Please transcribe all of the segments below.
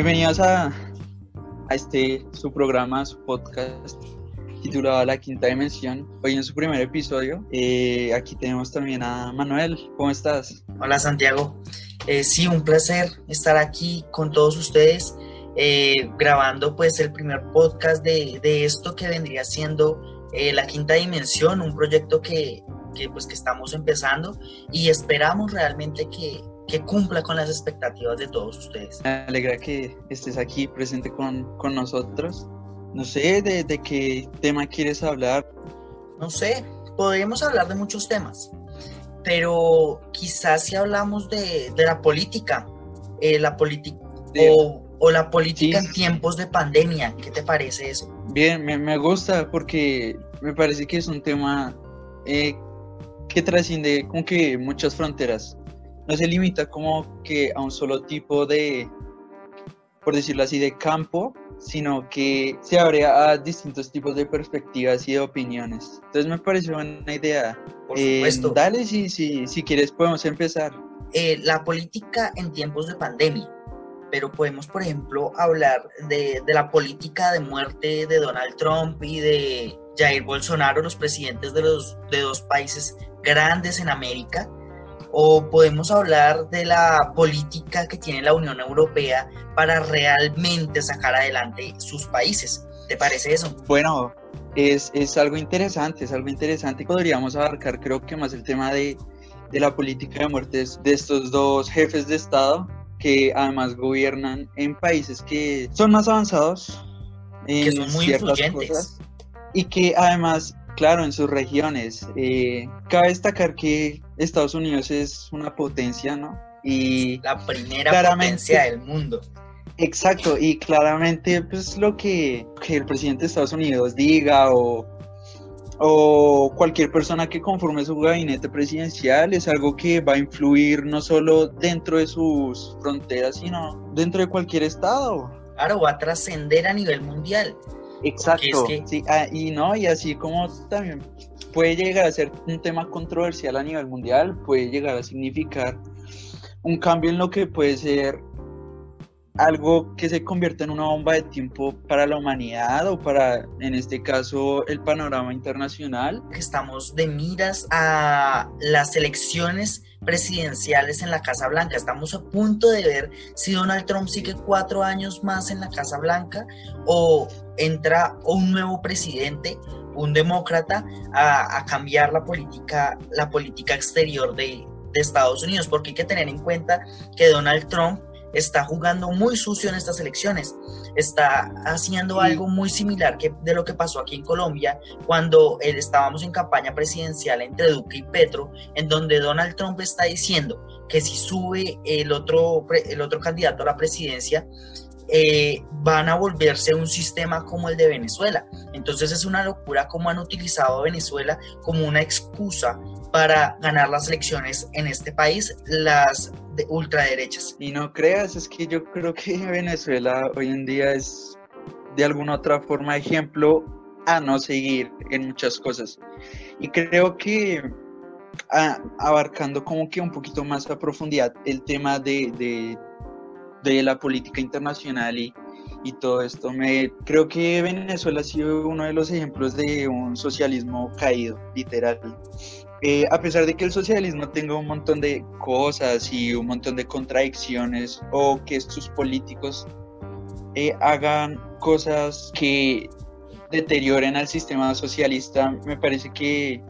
Bienvenidos a, a este, su programa, su podcast titulado La Quinta Dimensión. Hoy en su primer episodio, eh, aquí tenemos también a Manuel. ¿Cómo estás? Hola Santiago. Eh, sí, un placer estar aquí con todos ustedes, eh, grabando pues el primer podcast de, de esto que vendría siendo La Quinta Dimensión, un proyecto que, que, pues, que estamos empezando y esperamos realmente que, que cumpla con las expectativas de todos ustedes. Me alegra que estés aquí presente con, con nosotros. No sé de, de, qué tema quieres hablar. No sé, podríamos hablar de muchos temas, pero quizás si hablamos de, de la política, eh, la política o, o, la política sí. en tiempos de pandemia, ¿qué te parece eso? Bien, me, me gusta porque me parece que es un tema eh, que trasciende como que muchas fronteras no se limita como que a un solo tipo de, por decirlo así, de campo, sino que se abre a distintos tipos de perspectivas y de opiniones. Entonces me pareció una idea. Por supuesto. Eh, dale, si, si, si quieres podemos empezar. Eh, la política en tiempos de pandemia, pero podemos, por ejemplo, hablar de, de la política de muerte de Donald Trump y de Jair Bolsonaro, los presidentes de, los, de dos países grandes en América, o podemos hablar de la política que tiene la Unión Europea para realmente sacar adelante sus países. ¿Te parece eso? Bueno, es, es algo interesante, es algo interesante. Podríamos abarcar creo que más el tema de, de la política de muertes de estos dos jefes de Estado que además gobiernan en países que son más avanzados. En que son muy influyentes. Cosas, y que además claro, en sus regiones. Eh, cabe destacar que Estados Unidos es una potencia, ¿no? Y la primera potencia del mundo. Exacto, y claramente pues lo que, que, el presidente de Estados Unidos diga o, o cualquier persona que conforme su gabinete presidencial es algo que va a influir no solo dentro de sus fronteras, sino dentro de cualquier estado. Claro, va a trascender a nivel mundial. Exacto, es que... sí, ah, y no, y así como también puede llegar a ser un tema controversial a nivel mundial, puede llegar a significar un cambio en lo que puede ser algo que se convierta en una bomba de tiempo para la humanidad o para, en este caso, el panorama internacional. Estamos de miras a las elecciones presidenciales en la Casa Blanca. Estamos a punto de ver si Donald Trump sigue cuatro años más en la Casa Blanca o entra un nuevo presidente, un demócrata, a, a cambiar la política, la política exterior de, de Estados Unidos, porque hay que tener en cuenta que Donald Trump está jugando muy sucio en estas elecciones. Está haciendo algo muy similar que de lo que pasó aquí en Colombia cuando él, estábamos en campaña presidencial entre Duque y Petro, en donde Donald Trump está diciendo que si sube el otro, el otro candidato a la presidencia, eh, van a volverse un sistema como el de Venezuela. Entonces es una locura cómo han utilizado a Venezuela como una excusa para ganar las elecciones en este país, las de ultraderechas. Y no creas, es que yo creo que Venezuela hoy en día es de alguna otra forma ejemplo a no seguir en muchas cosas. Y creo que a, abarcando como que un poquito más a profundidad el tema de, de, de la política internacional y, y todo esto. Me creo que Venezuela ha sido uno de los ejemplos de un socialismo caído, literal. Eh, a pesar de que el socialismo tenga un montón de cosas y un montón de contradicciones o que sus políticos eh, hagan cosas que deterioren al sistema socialista, me parece que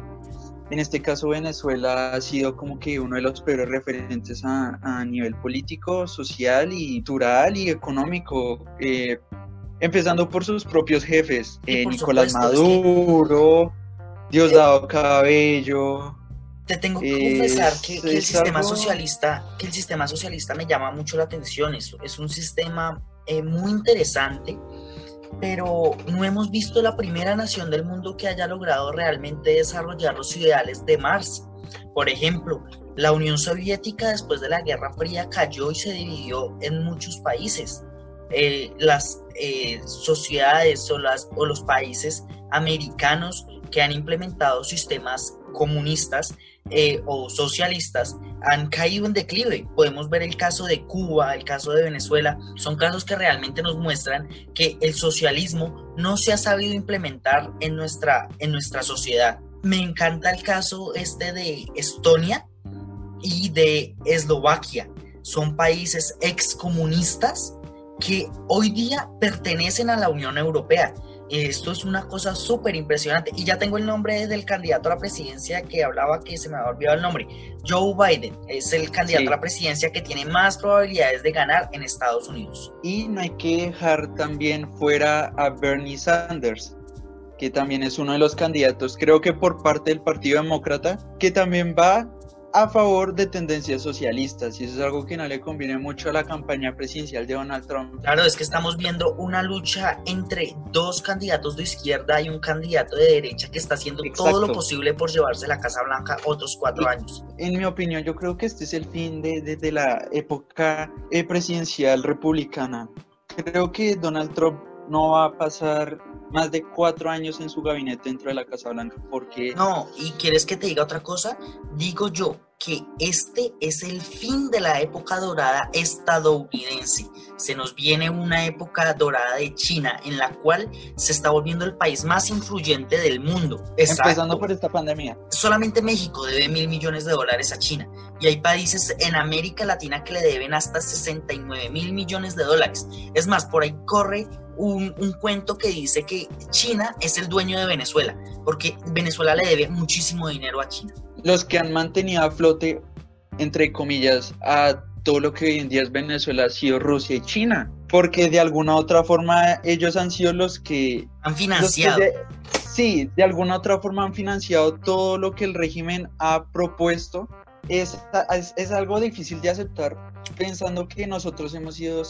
en este caso Venezuela ha sido como que uno de los peores referentes a, a nivel político, social y cultural y económico. Eh, empezando por sus propios jefes, eh, Nicolás supuesto, Maduro. Diosdado Cabello. Te tengo que confesar que, que el sistema algo... socialista, que el sistema socialista me llama mucho la atención. Es, es un sistema eh, muy interesante pero no hemos visto la primera nación del mundo que haya logrado realmente desarrollar los ideales de Marx. Por ejemplo, la Unión Soviética después de la Guerra Fría cayó y se dividió en muchos países. Eh, las eh, sociedades o, las, o los países americanos que han implementado sistemas comunistas eh, o socialistas han caído en declive. Podemos ver el caso de Cuba, el caso de Venezuela, son casos que realmente nos muestran que el socialismo no se ha sabido implementar en nuestra, en nuestra sociedad. Me encanta el caso este de Estonia y de Eslovaquia. Son países excomunistas que hoy día pertenecen a la Unión Europea. Esto es una cosa súper impresionante. Y ya tengo el nombre del candidato a la presidencia que hablaba que se me había olvidado el nombre. Joe Biden es el candidato a la presidencia que tiene más probabilidades de ganar en Estados Unidos. Y no hay que dejar también fuera a Bernie Sanders, que también es uno de los candidatos, creo que por parte del Partido Demócrata, que también va a favor de tendencias socialistas y eso es algo que no le conviene mucho a la campaña presidencial de Donald Trump. Claro, es que estamos viendo una lucha entre dos candidatos de izquierda y un candidato de derecha que está haciendo todo lo posible por llevarse la Casa Blanca otros cuatro años. En mi opinión, yo creo que este es el fin de, de, la época eh, presidencial republicana. Creo que Donald Trump no va a pasar más de cuatro años en su gabinete dentro de la Casa Blanca, porque... No, y quieres que te diga otra cosa, digo yo que este es el fin de la época dorada estadounidense. Se nos viene una época dorada de China en la cual se está volviendo el país más influyente del mundo. Empezando por esta pandemia. Solamente México debe mil millones de dólares a China y hay países en América Latina que le deben hasta 69 mil millones de dólares. Es más, por ahí corre un, cuento que dice que China es el dueño de Venezuela, porque Venezuela le debe muchísimo dinero a China. Los que han mantenido a flote, entre comillas, a todo lo que hoy en día es Venezuela ha sido Rusia y China, porque de alguna u otra forma ellos han sido los que... Han financiado. sí, de alguna u otra forma han financiado todo lo que el régimen ha propuesto. Es, es, es algo difícil de aceptar pensando que nosotros hemos sido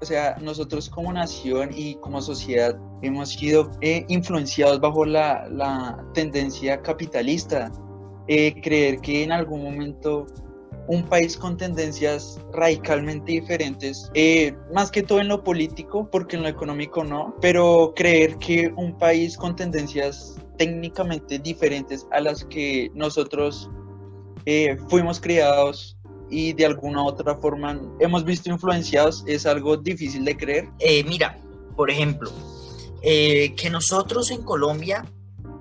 o sea, nosotros como nación y como sociedad hemos sido eh, influenciados bajo la, la tendencia capitalista. Eh, creer que en algún momento un país con tendencias radicalmente diferentes, eh, más que todo en lo político, porque en lo económico no, pero creer que un país con tendencias técnicamente diferentes a las que nosotros fuimos criados y de alguna u otra forma hemos visto influenciados es algo difícil de creer. Eh, mira, por ejemplo, eh, que nosotros en Colombia,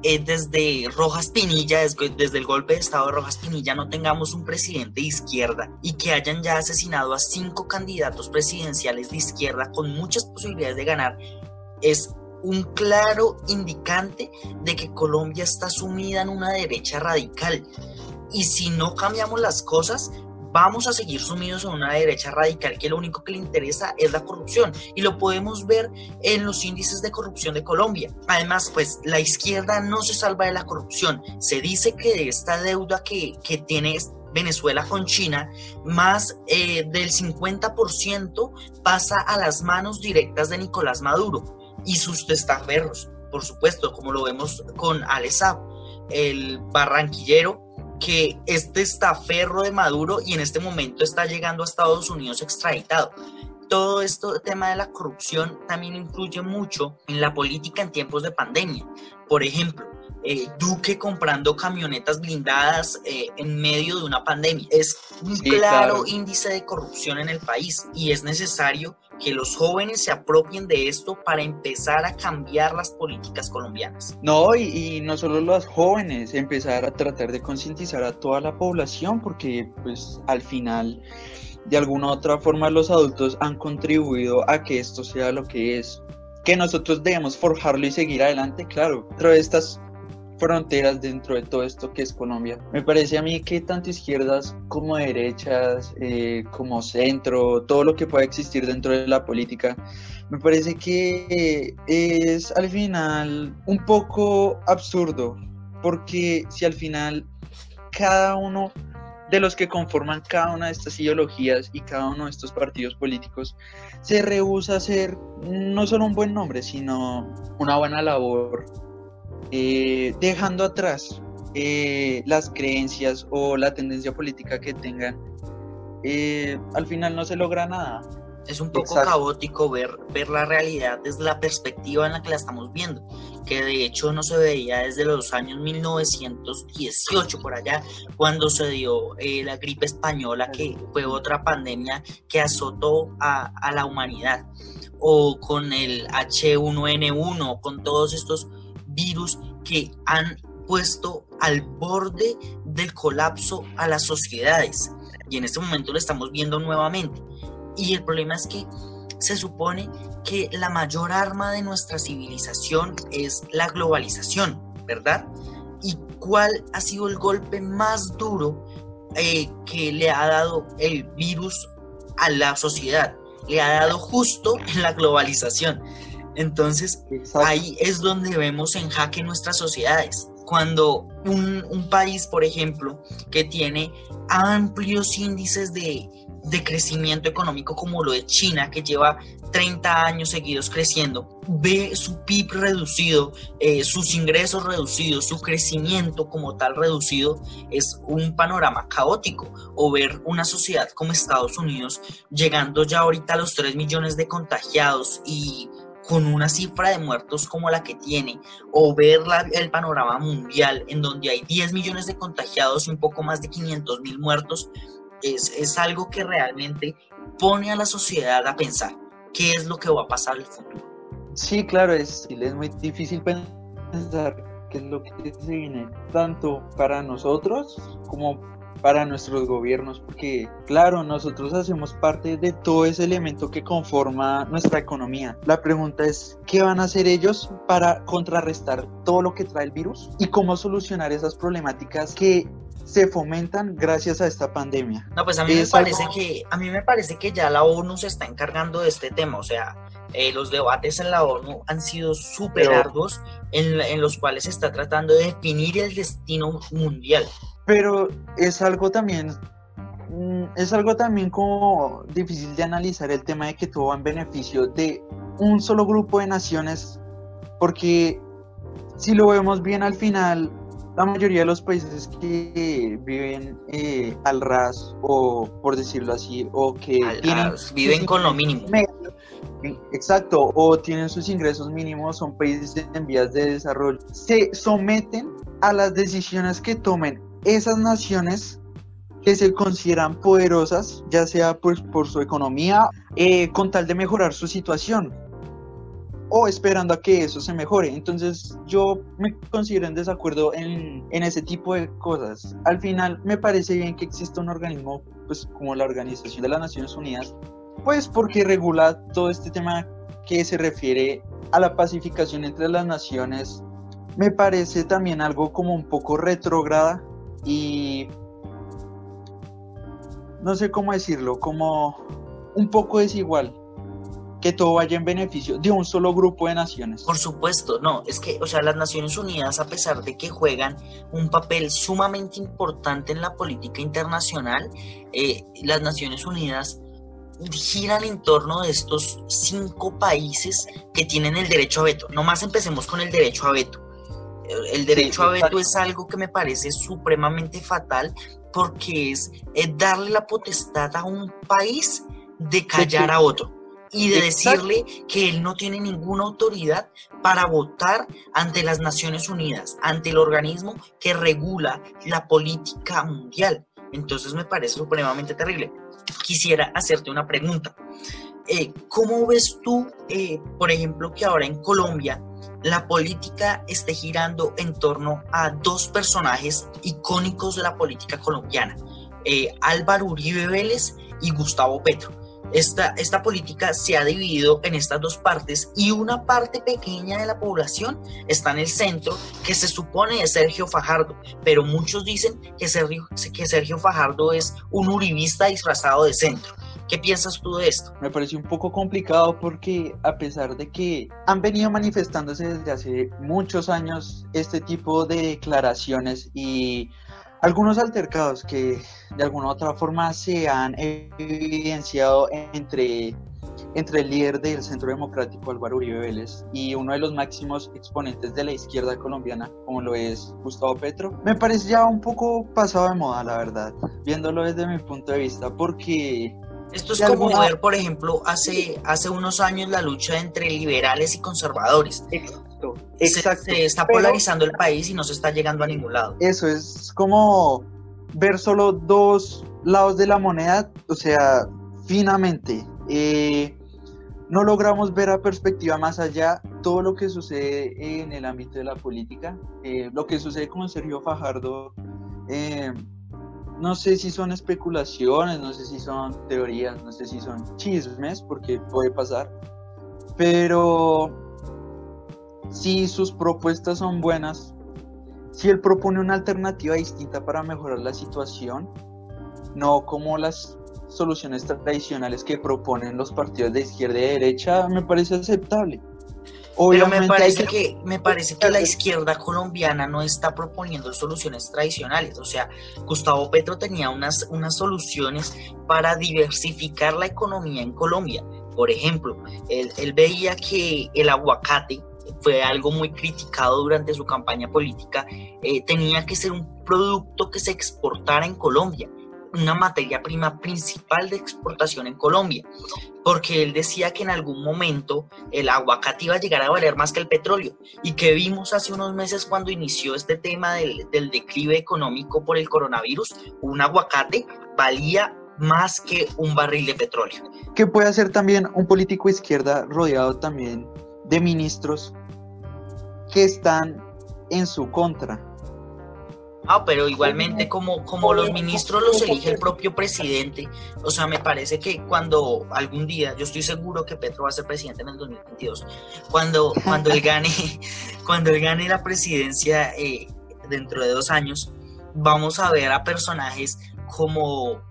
eh, desde Rojas Pinilla, desde, el golpe de Estado de Rojas Pinilla, no tengamos un presidente de izquierda y que hayan ya asesinado a cinco candidatos presidenciales de izquierda con muchas posibilidades de ganar, es un claro indicante de que Colombia está sumida en una derecha radical. Y si no cambiamos las cosas, vamos a seguir sumidos en una derecha radical que lo único que le interesa es la corrupción y lo podemos ver en los índices de corrupción de Colombia. Además, pues la izquierda no se salva de la corrupción. Se dice que de esta deuda que, que tiene Venezuela con China, más eh, del 50% pasa a las manos directas de Nicolás Maduro y sus testaferros, por supuesto, como lo vemos con Alessab, el barranquillero que este estaferro de Maduro y en este momento está llegando a Estados Unidos extraditado. Todo esto, tema de la corrupción, también influye mucho en la política en tiempos de pandemia. Por ejemplo, eh, Duque comprando camionetas blindadas eh, en medio de una pandemia. Es un claro, índice de corrupción en el país y es necesario que los jóvenes se apropien de esto para empezar a cambiar las políticas colombianas. No, y, y no solo los jóvenes, empezar a tratar de concientizar a toda la población, porque pues al final, de alguna u otra forma, los adultos han contribuido a que esto sea lo que es. Que nosotros debemos forjarlo y seguir adelante, claro. Pero estas fronteras dentro de todo esto que es Colombia. Me parece a mí que tanto izquierdas como derechas, eh, como centro, todo lo que pueda existir dentro de la política, me parece que es al final un poco absurdo, porque si al final cada uno de los que conforman cada una de estas ideologías y cada uno de estos partidos políticos se rehúsa a hacer no solo un buen nombre, sino una buena labor eh, dejando atrás eh, las creencias o la tendencia política que tengan, eh, al final no se logra nada. Es un poco caótico ver, ver la realidad desde la perspectiva en la que la estamos viendo, que de hecho no se veía desde los años 1918 por allá, cuando se dio eh, la gripe española, que fue otra pandemia que azotó a, a la humanidad, o con el H1N1, con todos estos virus que han puesto al borde del colapso a las sociedades. Y en este momento lo estamos viendo nuevamente. Y el problema es que se supone que la mayor arma de nuestra civilización es la globalización, ¿verdad? ¿Y cuál ha sido el golpe más duro eh, que le ha dado el virus a la sociedad? Le ha dado justo la globalización. Entonces, ahí es donde vemos en jaque nuestras sociedades. Cuando un, un país, por ejemplo, que tiene amplios índices de, de crecimiento económico como lo de China, que lleva 30 años seguidos creciendo, ve su PIB reducido, eh, sus ingresos reducidos, su crecimiento como tal reducido, es un panorama caótico. O ver una sociedad como Estados Unidos llegando ya ahorita a los 3 millones de contagiados y con una cifra de muertos como la que tiene, o ver el panorama mundial en donde hay 10 millones de contagiados y un poco más de 500 mil muertos, es, algo que realmente pone a la sociedad a pensar qué es lo que va a pasar en el futuro. Sí, claro, es, es muy difícil pensar qué es lo que se viene, tanto para nosotros como para nuestros gobiernos, porque claro, nosotros hacemos parte de todo ese elemento que conforma nuestra economía. La pregunta es, ¿qué van a hacer ellos para contrarrestar todo lo que trae el virus y cómo solucionar esas problemáticas que se fomentan gracias a esta pandemia. No, pues a mí me parece que a mí me parece que ya la ONU se está encargando de este tema, o sea, eh, los debates en la ONU han sido súper arduos en, en, los cuales se está tratando de definir el destino mundial. Pero es algo también mm, es algo también como difícil de analizar el tema de que todo va en beneficio de un solo grupo de naciones, porque si lo vemos bien al final, la mayoría de los países que viven eh, al ras o por decirlo así o que viven con lo mínimo. Exacto o tienen sus ingresos mínimos son países en vías de desarrollo se someten a las decisiones que tomen esas naciones que se consideran poderosas ya sea pues por su economía eh, con tal de mejorar su situación o esperando a que eso se mejore. Entonces yo me considero en desacuerdo en, en, ese tipo de cosas. Al final me parece bien que exista un organismo pues como la Organización de las Naciones Unidas, pues porque regula todo este tema que se refiere a la pacificación entre las naciones. Me parece también algo como un poco retrógrada y no sé cómo decirlo, como un poco desigual que todo vaya en beneficio de un solo grupo de naciones. Por supuesto, no, es que, o sea, las Naciones Unidas, a pesar de que juegan un papel sumamente importante en la política internacional, eh, las Naciones Unidas giran en torno de estos cinco países que tienen el derecho a veto. Nomás empecemos con el derecho a veto. El derecho a veto es algo que me parece supremamente fatal porque es, darle la potestad a un país de callar a otro y de decirle que él no tiene ninguna autoridad para votar ante las Naciones Unidas, ante el organismo que regula la política mundial. Entonces me parece supremamente terrible. Quisiera hacerte una pregunta. Eh, ¿Cómo ves tú, eh, por ejemplo, que ahora en Colombia la política esté girando en torno a dos personajes icónicos de la política colombiana, eh, Álvaro Uribe Vélez y Gustavo Petro? Esta, esta política se ha dividido en estas dos partes y una parte pequeña de la población está en el centro, que se supone es Sergio Fajardo, pero muchos dicen que Sergio, que Sergio Fajardo es un uribista disfrazado de centro. ¿Qué piensas tú de esto? Me parece un poco complicado porque a pesar de que han venido manifestándose desde hace muchos años este tipo de declaraciones y algunos altercados que de alguna u otra forma se han evidenciado entre, entre el líder del Centro Democrático Álvaro Uribe Vélez y uno de los máximos exponentes de la izquierda colombiana, como lo es Gustavo Petro, me parece ya un poco pasado de moda, la verdad, viéndolo desde mi punto de vista, porque Esto es como ver, por ejemplo, hace, hace unos años la lucha entre liberales y conservadores. Exacto, exacto. Se, está polarizando el país y no se está llegando a ningún lado. Eso es como ver solo dos lados de la moneda, o sea, finamente. Eh, no logramos ver a perspectiva más allá todo lo que sucede en el ámbito de la política, eh, lo que sucede con Sergio Fajardo. Eh, no sé si son especulaciones, no sé si son teorías, no sé si son chismes, porque puede pasar, pero si sus propuestas son buenas, si él propone una alternativa distinta para mejorar la situación, no como las soluciones tradicionales que proponen los partidos de izquierda y derecha, me parece aceptable. Pero me parece que, me parece que la izquierda colombiana no está proponiendo soluciones tradicionales. O sea, Gustavo Petro tenía unas, unas soluciones para diversificar la economía en Colombia. Por ejemplo, él, él veía que el aguacate fue algo muy criticado durante su campaña política, eh, tenía que ser un producto que se exportara en Colombia una materia prima principal de exportación en Colombia, porque él decía que en algún momento el aguacate iba a llegar a valer más que el petróleo y que vimos hace unos meses cuando inició este tema del, del declive económico por el coronavirus, un aguacate valía más que un barril de petróleo. ¿Qué puede hacer también un político izquierda rodeado también de ministros que están en su contra? Ah, pero igualmente como, como los ministros los elige el propio presidente, o sea, me parece que cuando algún día, yo estoy seguro que Petro va a ser presidente en el 2022, cuando, cuando él gane, cuando él gane la presidencia eh, dentro de dos años, vamos a ver a personajes como,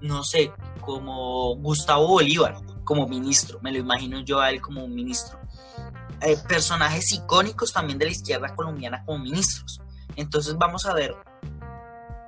no sé, como Gustavo Bolívar, como ministro, me lo imagino yo a él como un ministro. Eh, personajes icónicos también de la izquierda colombiana como ministros. Entonces vamos a ver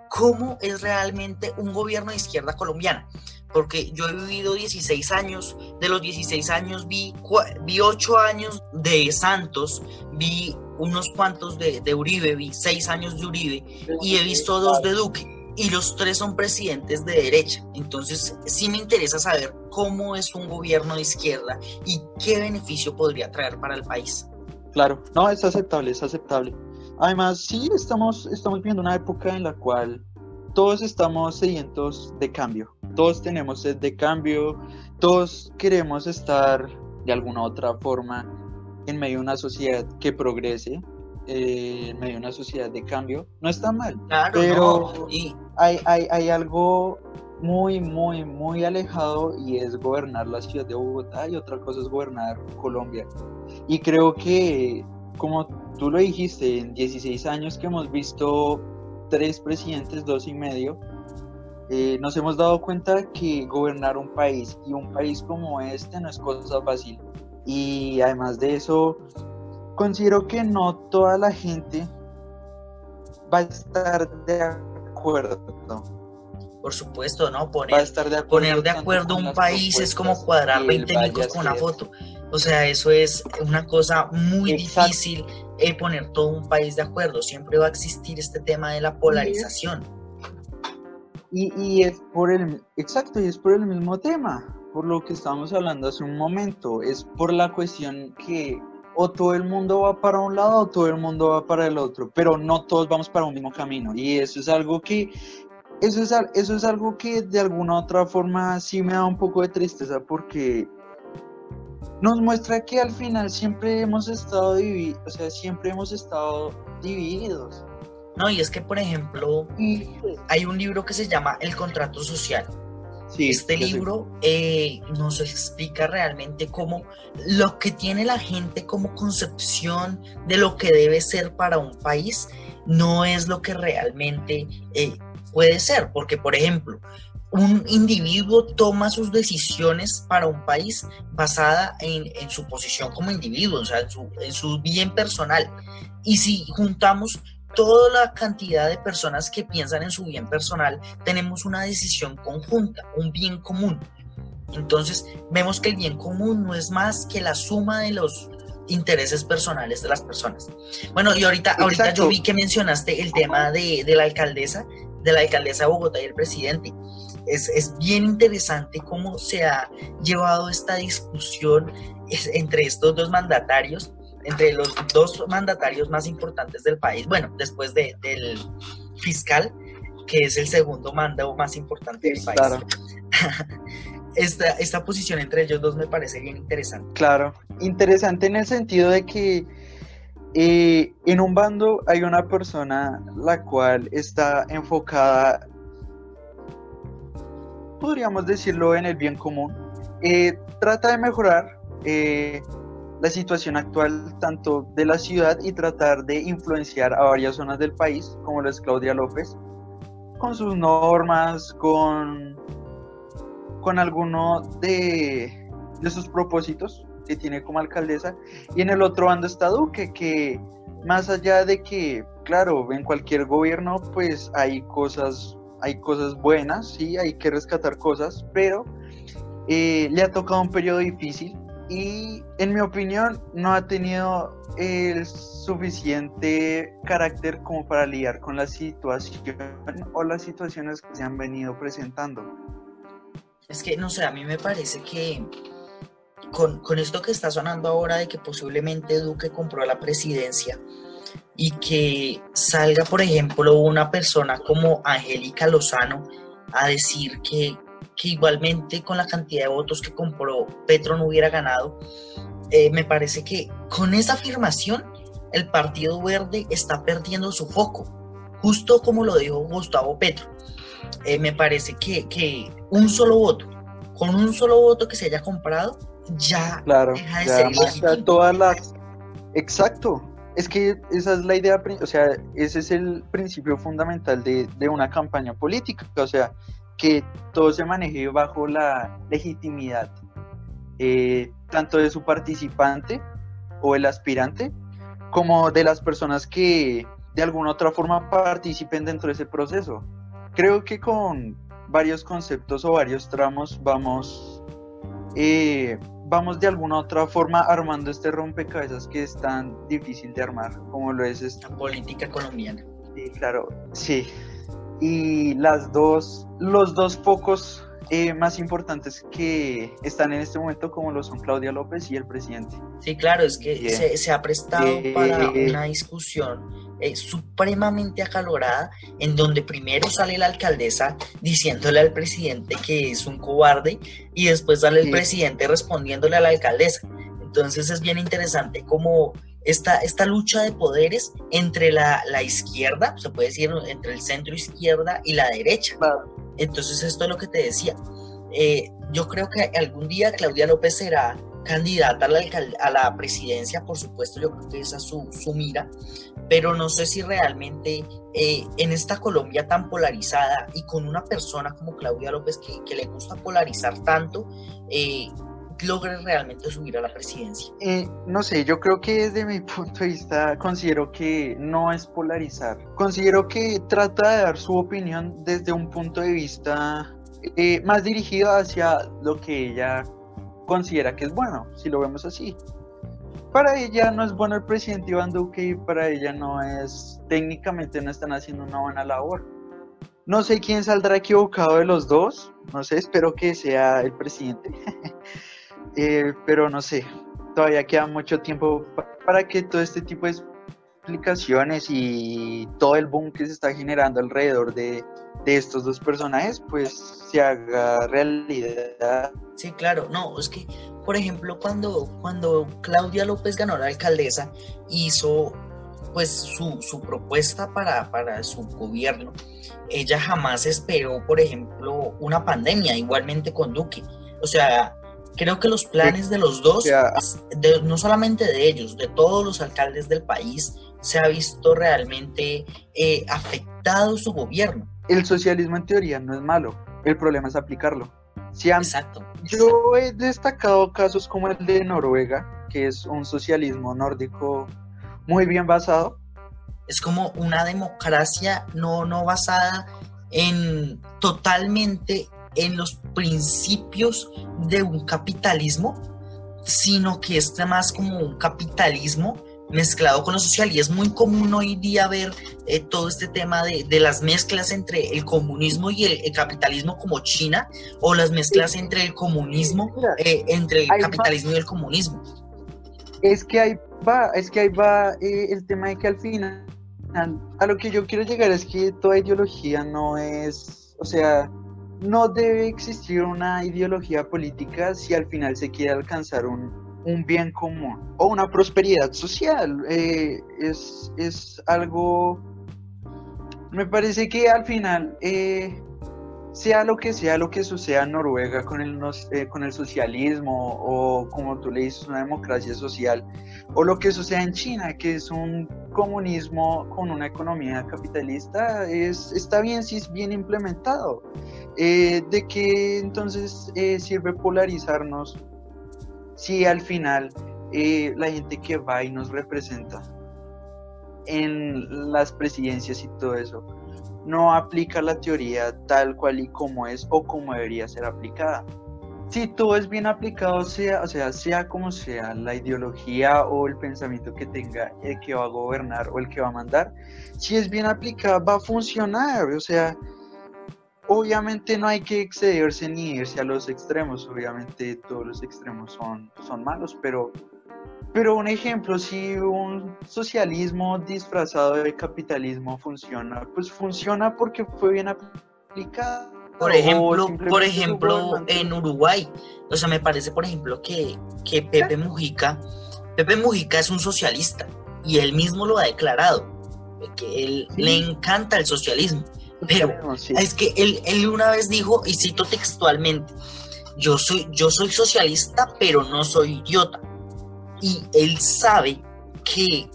cómo es realmente un gobierno de izquierda colombiana. Porque yo he vivido 16 años, de los 16 años vi, vi 8 años de Santos, vi unos cuantos de, de Uribe, vi 6 años de Uribe y he visto dos de Duque y los tres son presidentes de derecha. Entonces, sí me interesa saber cómo es un gobierno de izquierda y qué beneficio podría traer para el país. Claro, no, es aceptable, es aceptable. Además, sí, estamos, estamos viviendo una época en la cual todos estamos sedientos de cambio, todos tenemos sed de cambio, todos queremos estar de alguna otra forma en medio de una sociedad que progrese, eh, en medio de una sociedad de cambio. No está mal, pero hay, hay, hay algo muy, muy, muy alejado y es gobernar la ciudad de Bogotá y otra cosa es gobernar Colombia. Y creo que como tú lo dijiste, en 16 años que hemos visto tres presidentes, dos y medio, eh, nos hemos dado cuenta que gobernar un país y un país como este no es cosa fácil. Y además de eso, considero que no toda la gente va a estar de acuerdo. Por supuesto, ¿no? Poner, estar de poner de acuerdo un país es como cuadrar 20 micos con una foto. O sea, eso es una cosa muy difícil eh, poner todo un país de acuerdo. Siempre va a existir este tema de la polarización. Y, y, es por el, exacto, y es por el mismo tema, por lo que estábamos hablando hace un momento. Es por la cuestión que o todo el mundo va para un lado o todo el mundo va para el otro, pero no todos vamos para un mismo camino. Y eso es algo que eso es, eso es algo que de alguna otra forma sí me da un poco de tristeza porque nos muestra que al final siempre hemos estado divididos, o sea, siempre hemos estado divididos. No, y es que, por ejemplo, hay un libro que se llama El Contrato Social. Sí, este libro eh, nos explica realmente cómo lo que tiene la gente como concepción de lo que debe ser para un país no es lo que realmente eh, puede ser, porque por ejemplo, un individuo toma sus decisiones para un país basada en, su posición como individuo, o sea, en su, bien personal. Y si juntamos toda la cantidad de personas que piensan en su bien personal, tenemos una decisión conjunta, un bien común. Entonces vemos que el bien común no es más que la suma de los intereses personales de las personas. Bueno, y ahorita, ahorita yo vi que mencionaste el tema de, de la alcaldesa de la alcaldesa de Bogotá y el presidente. Es, es bien interesante cómo se ha llevado esta discusión entre estos dos mandatarios, entre los dos mandatarios más importantes del país, bueno, después de, del fiscal, que es el segundo mando más importante del país. Claro. esta, esta posición entre ellos dos me parece bien interesante. Claro, interesante en el sentido de que eh, en un bando hay una persona la cual está enfocada, podríamos decirlo, en el bien común. Eh, trata de mejorar eh, la situación actual tanto de la ciudad y tratar de influenciar a varias zonas del país, como lo es Claudia López, con sus normas, con con alguno de, sus propósitos que tiene como alcaldesa. Y en el otro bando está Duque, que más allá de que, claro, en cualquier gobierno pues hay cosas, hay cosas buenas, sí, hay que rescatar cosas, pero eh, le ha tocado un periodo difícil y en mi opinión no ha tenido el suficiente carácter como para lidiar con la situación o las situaciones que se han venido presentando. Es que, no sé, a mí me parece que con, esto que está sonando ahora de que posiblemente Duque compró la presidencia y que salga, por ejemplo, una persona como Angélica Lozano a decir que, igualmente con la cantidad de votos que compró Petro no hubiera ganado, eh, me parece que con esa afirmación el Partido Verde está perdiendo su foco, justo como lo dijo Gustavo Petro. Eh, me parece que, un solo voto, con un solo voto que se haya comprado, ya claro, deja de ser todas las... Exacto, es que esa es la idea, o sea, ese es el principio fundamental de, una campaña política, o sea, que todo se maneje bajo la legitimidad, eh, tanto de su participante o el aspirante, como de las personas que de alguna otra forma participen dentro de ese proceso. Creo que con varios conceptos o varios tramos vamos, eh, vamos de alguna otra forma armando este rompecabezas que es tan difícil de armar como lo es esta política colombiana. Sí, claro, sí. Y las dos, los dos focos eh, más importantes que están en este momento, como lo son Claudia López y el presidente. Sí, claro, es que se, ha prestado para una discusión eh, supremamente acalorada, en donde primero sale la alcaldesa diciéndole al presidente que es un cobarde y después sale el presidente respondiéndole a la alcaldesa. Entonces es bien interesante cómo esta, esta lucha de poderes entre la, izquierda, se puede decir entre el centro izquierda y la derecha. Entonces esto es lo que te decía. Eh, yo creo que algún día Claudia López será candidata a la, a la presidencia, por supuesto, yo creo que esa es su, su mira, pero no sé si realmente eh, en esta Colombia tan polarizada y con una persona como Claudia López que, le gusta polarizar tanto, eh, logre realmente subir a la presidencia. Eh, no sé, yo creo que desde mi punto de vista considero que no es polarizar. Considero que trata de dar su opinión desde un punto de vista más dirigido hacia lo que ella considera que es bueno, si lo vemos así para ella no es bueno el presidente Iván Duque y para ella no es, técnicamente no están haciendo una buena labor. No sé quién saldrá equivocado de los dos, no sé, espero que sea el presidente, eh, pero no sé, todavía queda mucho tiempo para que todo este tipo de explicaciones y todo el boom que se está generando alrededor de, de estos dos personajes, pues se haga realidad. Sí, claro, no, es que por ejemplo, cuando, cuando Claudia López ganó la alcaldesa, hizo pues su, propuesta para, para, su gobierno, ella jamás esperó, por ejemplo, una pandemia, igualmente con Duque. O sea, creo que los planes de los dos, no solamente de ellos, de todos los alcaldes del país, se ha visto realmente eh, afectado su gobierno. El socialismo en teoría no es malo, el problema es aplicarlo. Exacto, Yo he destacado casos como el de Noruega, que es un socialismo nórdico muy bien basado. Es como una democracia no, no basada en totalmente en los principios de un capitalismo, sino que es más como un capitalismo mezclado con lo social. Y es muy común hoy día ver eh, todo este tema de, de, las mezclas entre el comunismo y el, el, capitalismo como China o las mezclas entre el comunismo, eh, entre el capitalismo y el comunismo. Es que ahí va, es que ahí va eh, el tema de que al final, a lo que yo quiero llegar es que toda ideología no es, o sea, no debe existir una ideología política si al final se quiere alcanzar un, un bien común o una prosperidad social. Eh, es, es, algo, me parece que al final, eh, sea lo que sea lo que suceda en Noruega con el, eh, con el socialismo o como tú le dices, una democracia social, o lo que suceda en China, que es un comunismo con una economía capitalista, es, está bien si es bien implementado. Eh, ¿De qué entonces sirve polarizarnos si al final eh, la gente que va y nos representa en las presidencias y todo eso no aplica la teoría tal cual y como es o como debería ser aplicada? Si todo es bien aplicado, sea, o sea, sea como sea, la ideología o el pensamiento que tenga el que va a gobernar o el que va a mandar, si es bien aplicado va a funcionar, o sea, obviamente no hay que excederse ni irse a los extremos, obviamente todos los extremos son, son malos, pero, pero un ejemplo, si un socialismo disfrazado de capitalismo funciona, pues funciona porque fue bien aplicado. Por ejemplo, por ejemplo en Uruguay, o sea, me parece, por ejemplo, que, que Pepe Mujica, Pepe Mujica es un socialista y él mismo lo ha declarado, que él sí. le encanta el socialismo pero sí. es que él, él, una vez dijo, y cito textualmente, yo soy, yo soy socialista, pero no soy idiota. Y él sabe que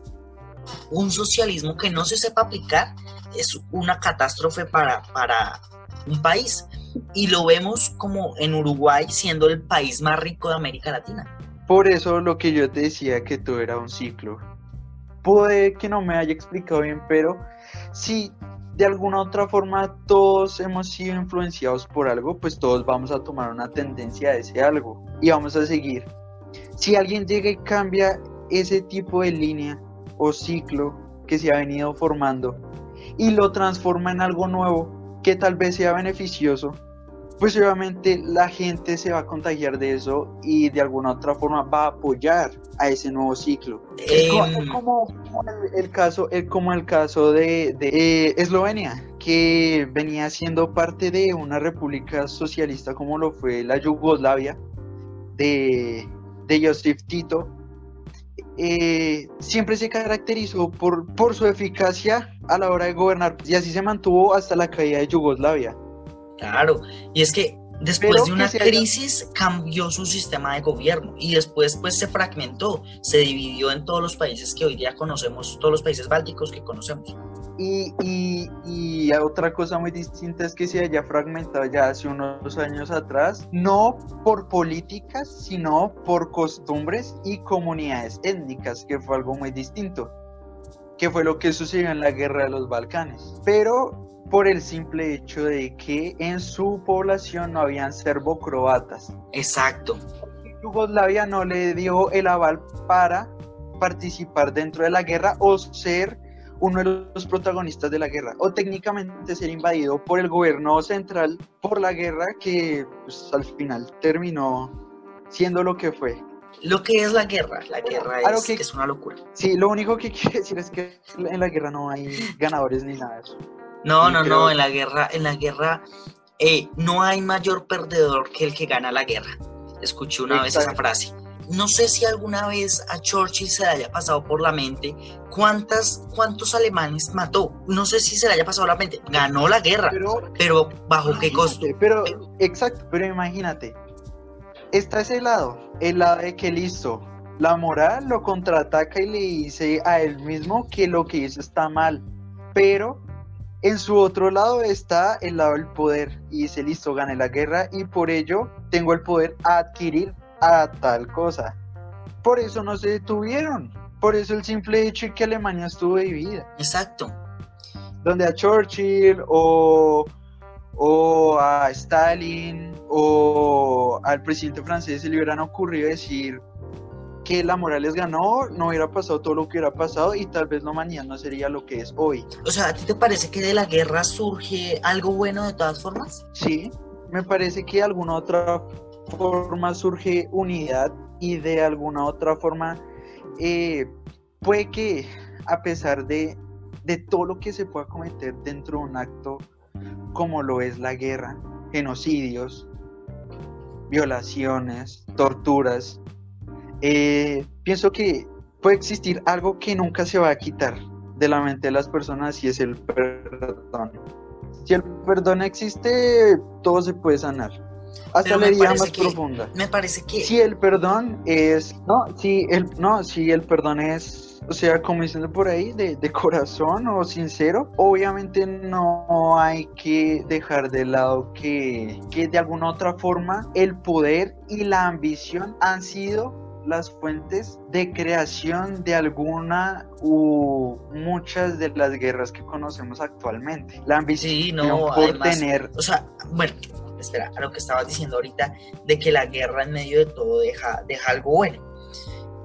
un socialismo que no se sepa aplicar es una catástrofe para, para un país. Y lo vemos como en Uruguay siendo el país más rico de América Latina. Por eso lo que yo te decía que todo era un ciclo. Puede que no me haya explicado bien, pero si de alguna otra forma todos hemos sido influenciados por algo, pues todos vamos a tomar una tendencia a ese algo y vamos a seguir. Si alguien llega y cambia ese tipo de línea o ciclo que se ha venido formando y lo transforma en algo nuevo que tal vez sea beneficioso, pues obviamente la gente se va a contagiar de eso y de alguna otra forma va a apoyar a ese nuevo ciclo. Eh, es como, como el, el, caso, es como el caso de, de eh, Eslovenia, que venía siendo parte de una república socialista como lo fue la Yugoslavia de, de Josip Tito. Eh, siempre se caracterizó por, por su eficacia a la hora de gobernar y así se mantuvo hasta la caída de Yugoslavia. Claro, y es que después Pero de una crisis haya... cambió su sistema de gobierno y después pues se fragmentó, se dividió en todos los países que hoy día conocemos, todos los países bálticos que conocemos. Y, y, y, otra cosa muy distinta es que se haya fragmentado ya hace unos años atrás, no por políticas, sino por costumbres y comunidades étnicas, que fue algo muy distinto, que fue lo que sucedió en la guerra de los Balcanes. Pero por el simple hecho de que en su población no habían serbo-croatas. Exacto. Yugoslavia no le dio el aval para participar dentro de la guerra o ser uno de los protagonistas de la guerra, o técnicamente ser invadido por el gobierno central por la guerra que pues, al final terminó siendo lo que fue. Lo que es la guerra, la guerra es, que, es una locura. Sí, lo único que quiero decir es que en la guerra no hay ganadores ni nada de eso. No, no, no, en la guerra, en la guerra eh, no hay mayor perdedor que el que gana la guerra. Escuché una Exacto. vez esa frase. No sé si alguna vez a Churchill se le haya pasado por la mente cuántas, cuántos alemanes mató. No sé si se le haya pasado por la mente. Ganó la guerra, pero, pero bajo qué costo. Pero, exacto, pero imagínate. Está ese lado, el lado de que listo, la moral lo contraataca y le dice a él mismo que lo que hizo está mal. Pero en su otro lado está el lado del poder y dice, listo, gane la guerra y por ello tengo el poder a adquirir a tal cosa. Por eso no se detuvieron. Por eso el simple hecho de que Alemania estuvo dividida. Exacto. Donde a Churchill o, o a Stalin o al presidente francés se le hubieran ocurrido decir, que la Morales ganó, no hubiera pasado todo lo que hubiera pasado y tal vez la humanidad no sería lo que es hoy. O sea, ¿a ti te parece que de la guerra surge algo bueno de todas formas? Sí, me parece que de alguna otra forma surge unidad y de alguna otra forma eh, puede que a pesar de, de todo lo que se pueda cometer dentro de un acto como lo es la guerra, genocidios, violaciones, torturas, eh, pienso que puede existir algo que nunca se va a quitar de la mente de las personas y es el perdón. Si el perdón existe, todo se puede sanar. Hasta la herida más profunda. Me parece que. Si el perdón es. No, si el, no, si el perdón es. O sea, como diciendo por ahí, de, de corazón o sincero, obviamente no hay que dejar de lado que, que de alguna otra forma el poder y la ambición han sido las fuentes de creación de alguna u muchas de las guerras que conocemos actualmente. La ambición por tener... O sea, bueno, espera, a lo que estabas diciendo ahorita, de que la guerra en medio de todo deja, deja algo bueno.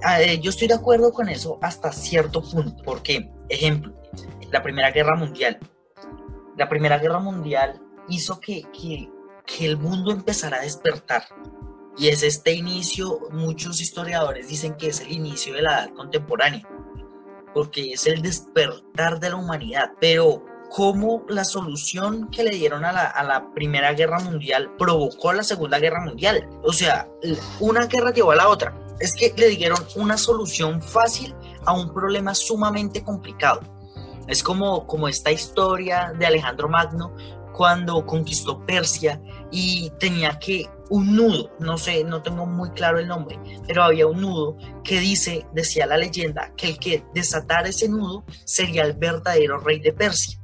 Ah, eh, yo estoy de acuerdo con eso hasta cierto punto, porque, ejemplo, la Primera Guerra Mundial. La Primera Guerra Mundial hizo que, que, que el mundo empezara a despertar y es este inicio, muchos historiadores dicen que es el inicio de la edad contemporánea, porque es el despertar de la humanidad. Pero cómo la solución que le dieron a la, Primera Guerra Mundial provocó la Segunda Guerra Mundial. O sea, una guerra llevó a la otra. Es que le dieron una solución fácil a un problema sumamente complicado. Es como, como esta historia de Alejandro Magno cuando conquistó Persia y tenía que un nudo, no sé, no tengo muy claro el nombre, pero había un nudo que dice, decía la leyenda, que el que desatara ese nudo sería el verdadero rey de Persia.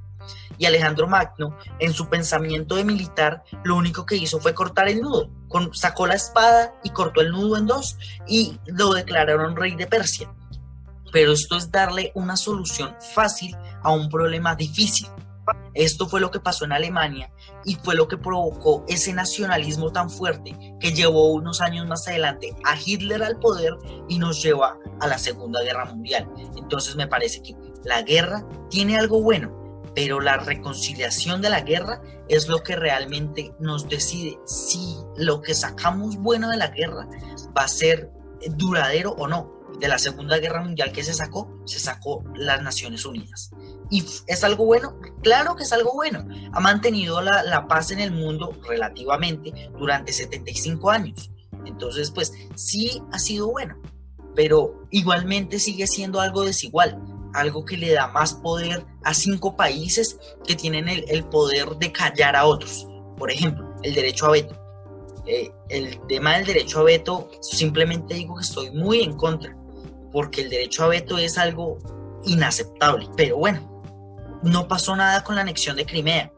Y Alejandro Magno, en su pensamiento de militar, lo único que hizo fue cortar el nudo. sacó la espada y cortó el nudo en dos y lo declararon rey de Persia. Pero esto es darle una solución fácil a un problema difícil. Esto fue lo que pasó en Alemania y fue lo que provocó ese nacionalismo tan fuerte que llevó unos años más adelante a Hitler al poder y nos lleva a la Segunda Guerra Mundial. Entonces me parece que la guerra tiene algo bueno, pero la reconciliación de la guerra es lo que realmente nos decide si lo que sacamos bueno de la guerra va a ser duradero o no. De la Segunda Guerra Mundial que se sacó, se sacó las Naciones Unidas. ¿Y es algo bueno? Claro que es algo bueno. Ha mantenido la, paz en el mundo relativamente durante 75 años. Entonces, pues sí ha sido bueno, pero igualmente sigue siendo algo desigual, algo que le da más poder a cinco países que tienen el, poder de callar a otros. Por ejemplo, el derecho a veto. Eh, el tema del derecho a veto, simplemente digo que estoy muy en contra, porque el derecho a veto es algo inaceptable. Pero bueno, no pasó nada con la anexión de Crimea,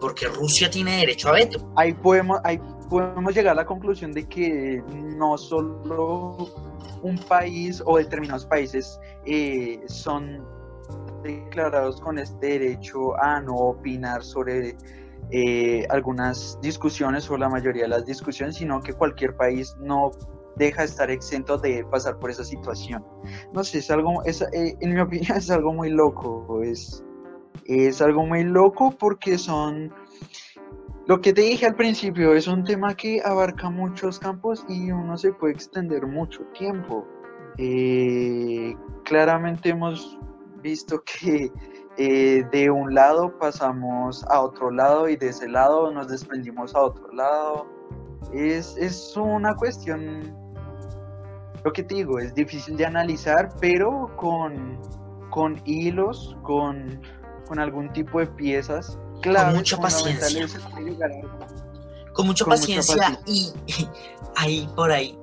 porque Rusia tiene derecho a veto. Ahí podemos, ahí podemos llegar a la conclusión de que no solo un país o determinados países eh, son declarados con este derecho a no opinar sobre eh, algunas discusiones o la mayoría de las discusiones, sino que cualquier país no deja de estar exento de pasar por esa situación. No sé, es algo, es, eh, en mi opinión es algo muy loco, es, es algo muy loco porque son, lo que te dije al principio, es un tema que abarca muchos campos y uno se puede extender mucho tiempo. Eh, claramente hemos visto que eh, de un lado pasamos a otro lado y de ese lado nos desprendimos a otro lado. Es, es una cuestión, lo que te digo, es difícil de analizar, pero con, con hilos, con con algún tipo de piezas. Claro, con mucha paciencia. Con mucha paciencia y ahí por ahí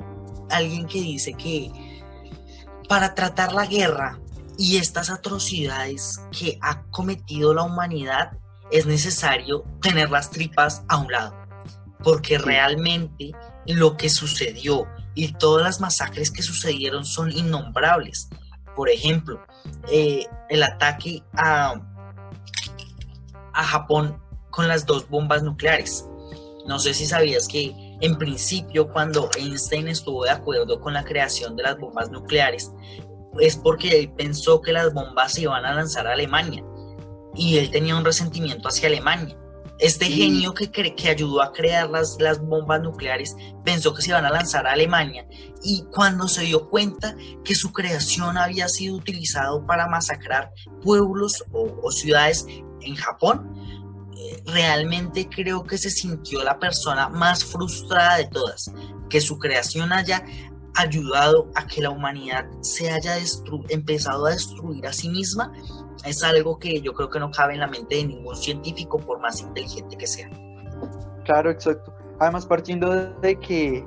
alguien que dice que para tratar la guerra y estas atrocidades que ha cometido la humanidad es necesario tener las tripas a un lado, porque realmente lo que sucedió y todas las masacres que sucedieron son innombrables. Por ejemplo, eh, el ataque a a Japón con las dos bombas nucleares. No sé si sabías que en principio, cuando Einstein estuvo de acuerdo con la creación de las bombas nucleares, es porque él pensó que las bombas se iban a lanzar a Alemania y él tenía un resentimiento hacia Alemania. Este genio que, que ayudó a crear las, las bombas nucleares pensó que se iban a lanzar a Alemania y cuando se dio cuenta que su creación había sido utilizado para masacrar pueblos o, ciudades en Japón, eh, realmente creo que se sintió la persona más frustrada de todas, que su creación haya ayudado a que la humanidad se haya empezado a destruir a sí misma es algo que yo creo que no cabe en la mente de ningún científico por más inteligente que sea. Claro, exacto. Además partiendo de que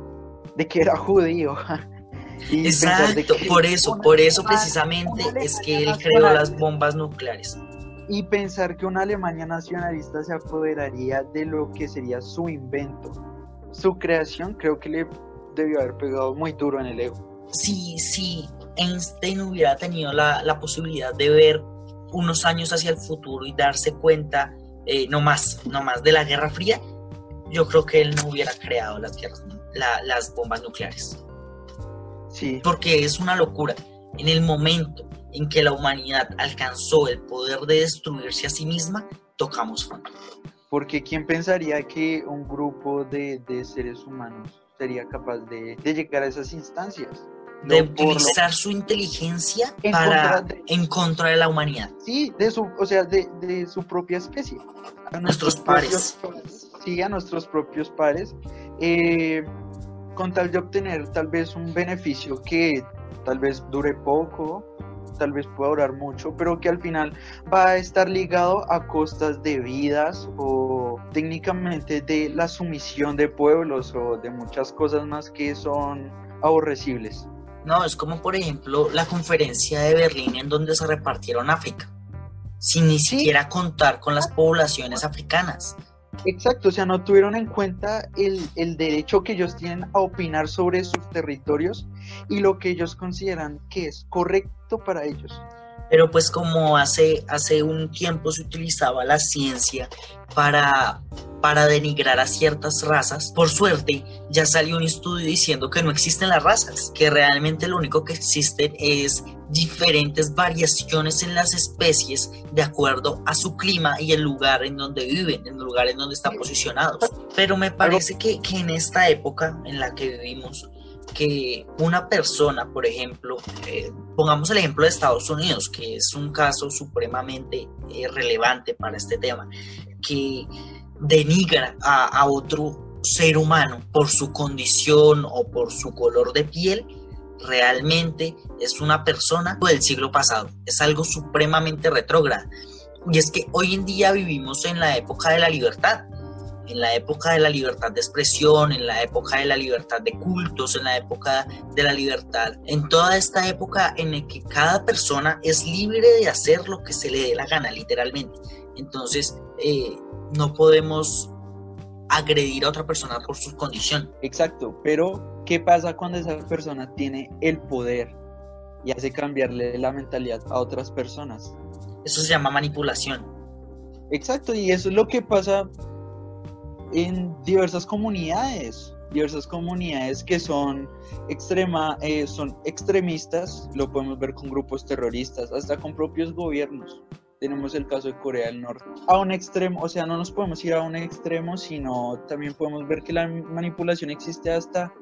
de que era judío. Exacto, por eso, por eso precisamente es que él creó las bombas nucleares. Y pensar que una Alemania nacionalista se apoderaría de lo que sería su invento, su creación, creo que le debió haber pegado muy duro en el ego. Sí, sí, Einstein hubiera tenido la, la posibilidad de ver unos años hacia el futuro y darse cuenta, eh, no más, no más de la Guerra Fría, yo creo que él no hubiera creado las, las bombas nucleares. Sí. Porque es una locura. En el momento en que la humanidad alcanzó el poder de destruirse a sí misma, tocamos fondo. Porque ¿quién pensaría que un grupo de, de seres humanos sería capaz de, de llegar a esas instancias? de utilizar su inteligencia en para contra de, en contra de la humanidad. Sí, de su, o sea, de, de su propia especie. A nuestros, pares. sí, a nuestros propios pares. Eh, con tal de obtener tal vez un beneficio que tal vez dure poco, tal vez pueda durar mucho, pero que al final va a estar ligado a costas de vidas o técnicamente de la sumisión de pueblos o de muchas cosas más que son aborrecibles. No, es como por ejemplo la conferencia de Berlín en donde se repartieron África, sin ni siquiera contar con las poblaciones africanas. Exacto, o sea, no tuvieron en cuenta el, el, derecho que ellos tienen a opinar sobre sus territorios y lo que ellos consideran que es correcto para ellos. Pero pues como hace, hace un tiempo se utilizaba la ciencia para para denigrar a ciertas razas. Por suerte, ya salió un estudio diciendo que no existen las razas, que realmente lo único que existen es diferentes variaciones en las especies de acuerdo a su clima y el lugar en donde viven, en el lugar en donde están posicionados. Pero me parece que, que en esta época en la que vivimos, que una persona, por ejemplo, eh, pongamos el ejemplo de Estados Unidos, que es un caso supremamente eh, relevante para este tema, que denigra a, otro ser humano por su condición o por su color de piel, realmente es una persona del siglo pasado, es algo supremamente retrógrado. Y es que hoy en día vivimos en la época de la libertad, en la época de la libertad de expresión, en la época de la libertad de cultos, en la época de la libertad, en toda esta época en la que cada persona es libre de hacer lo que se le dé la gana, literalmente. Entonces, eh, no podemos agredir a otra persona por su condición. Exacto, pero ¿qué pasa cuando esa persona tiene el poder y hace cambiarle la mentalidad a otras personas? Eso se llama manipulación. Exacto, y eso es lo que pasa en diversas comunidades, diversas comunidades que son extrema, eh, son extremistas, lo podemos ver con grupos terroristas, hasta con propios gobiernos tenemos el caso de Corea del Norte. A un extremo, o sea, no nos podemos ir a un extremo, sino también podemos ver que la manipulación existe hasta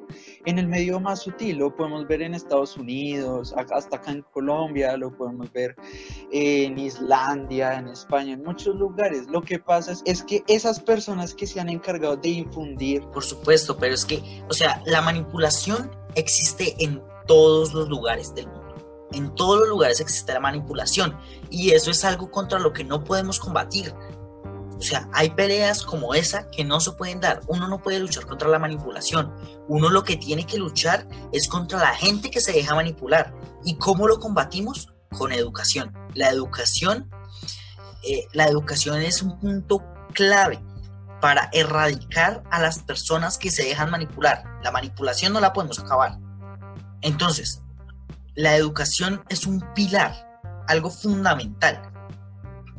en el medio más sutil. Lo podemos ver en Estados Unidos, hasta acá en Colombia, lo podemos ver en Islandia, en España, en muchos lugares. Lo que pasa es, es que esas personas que se han encargado de infundir. Por supuesto, pero es que, o sea, la manipulación existe en todos los lugares del mundo en todos los lugares existe la manipulación y eso es algo contra lo que no podemos combatir. O sea, hay peleas como esa que no se pueden dar. Uno no puede luchar contra la manipulación. Uno lo que tiene que luchar es contra la gente que se deja manipular. ¿Y cómo lo combatimos? Con educación. La educación, eh, la educación es un punto clave para erradicar a las personas que se dejan manipular. La manipulación no la podemos acabar. Entonces, la educación es un pilar, algo fundamental,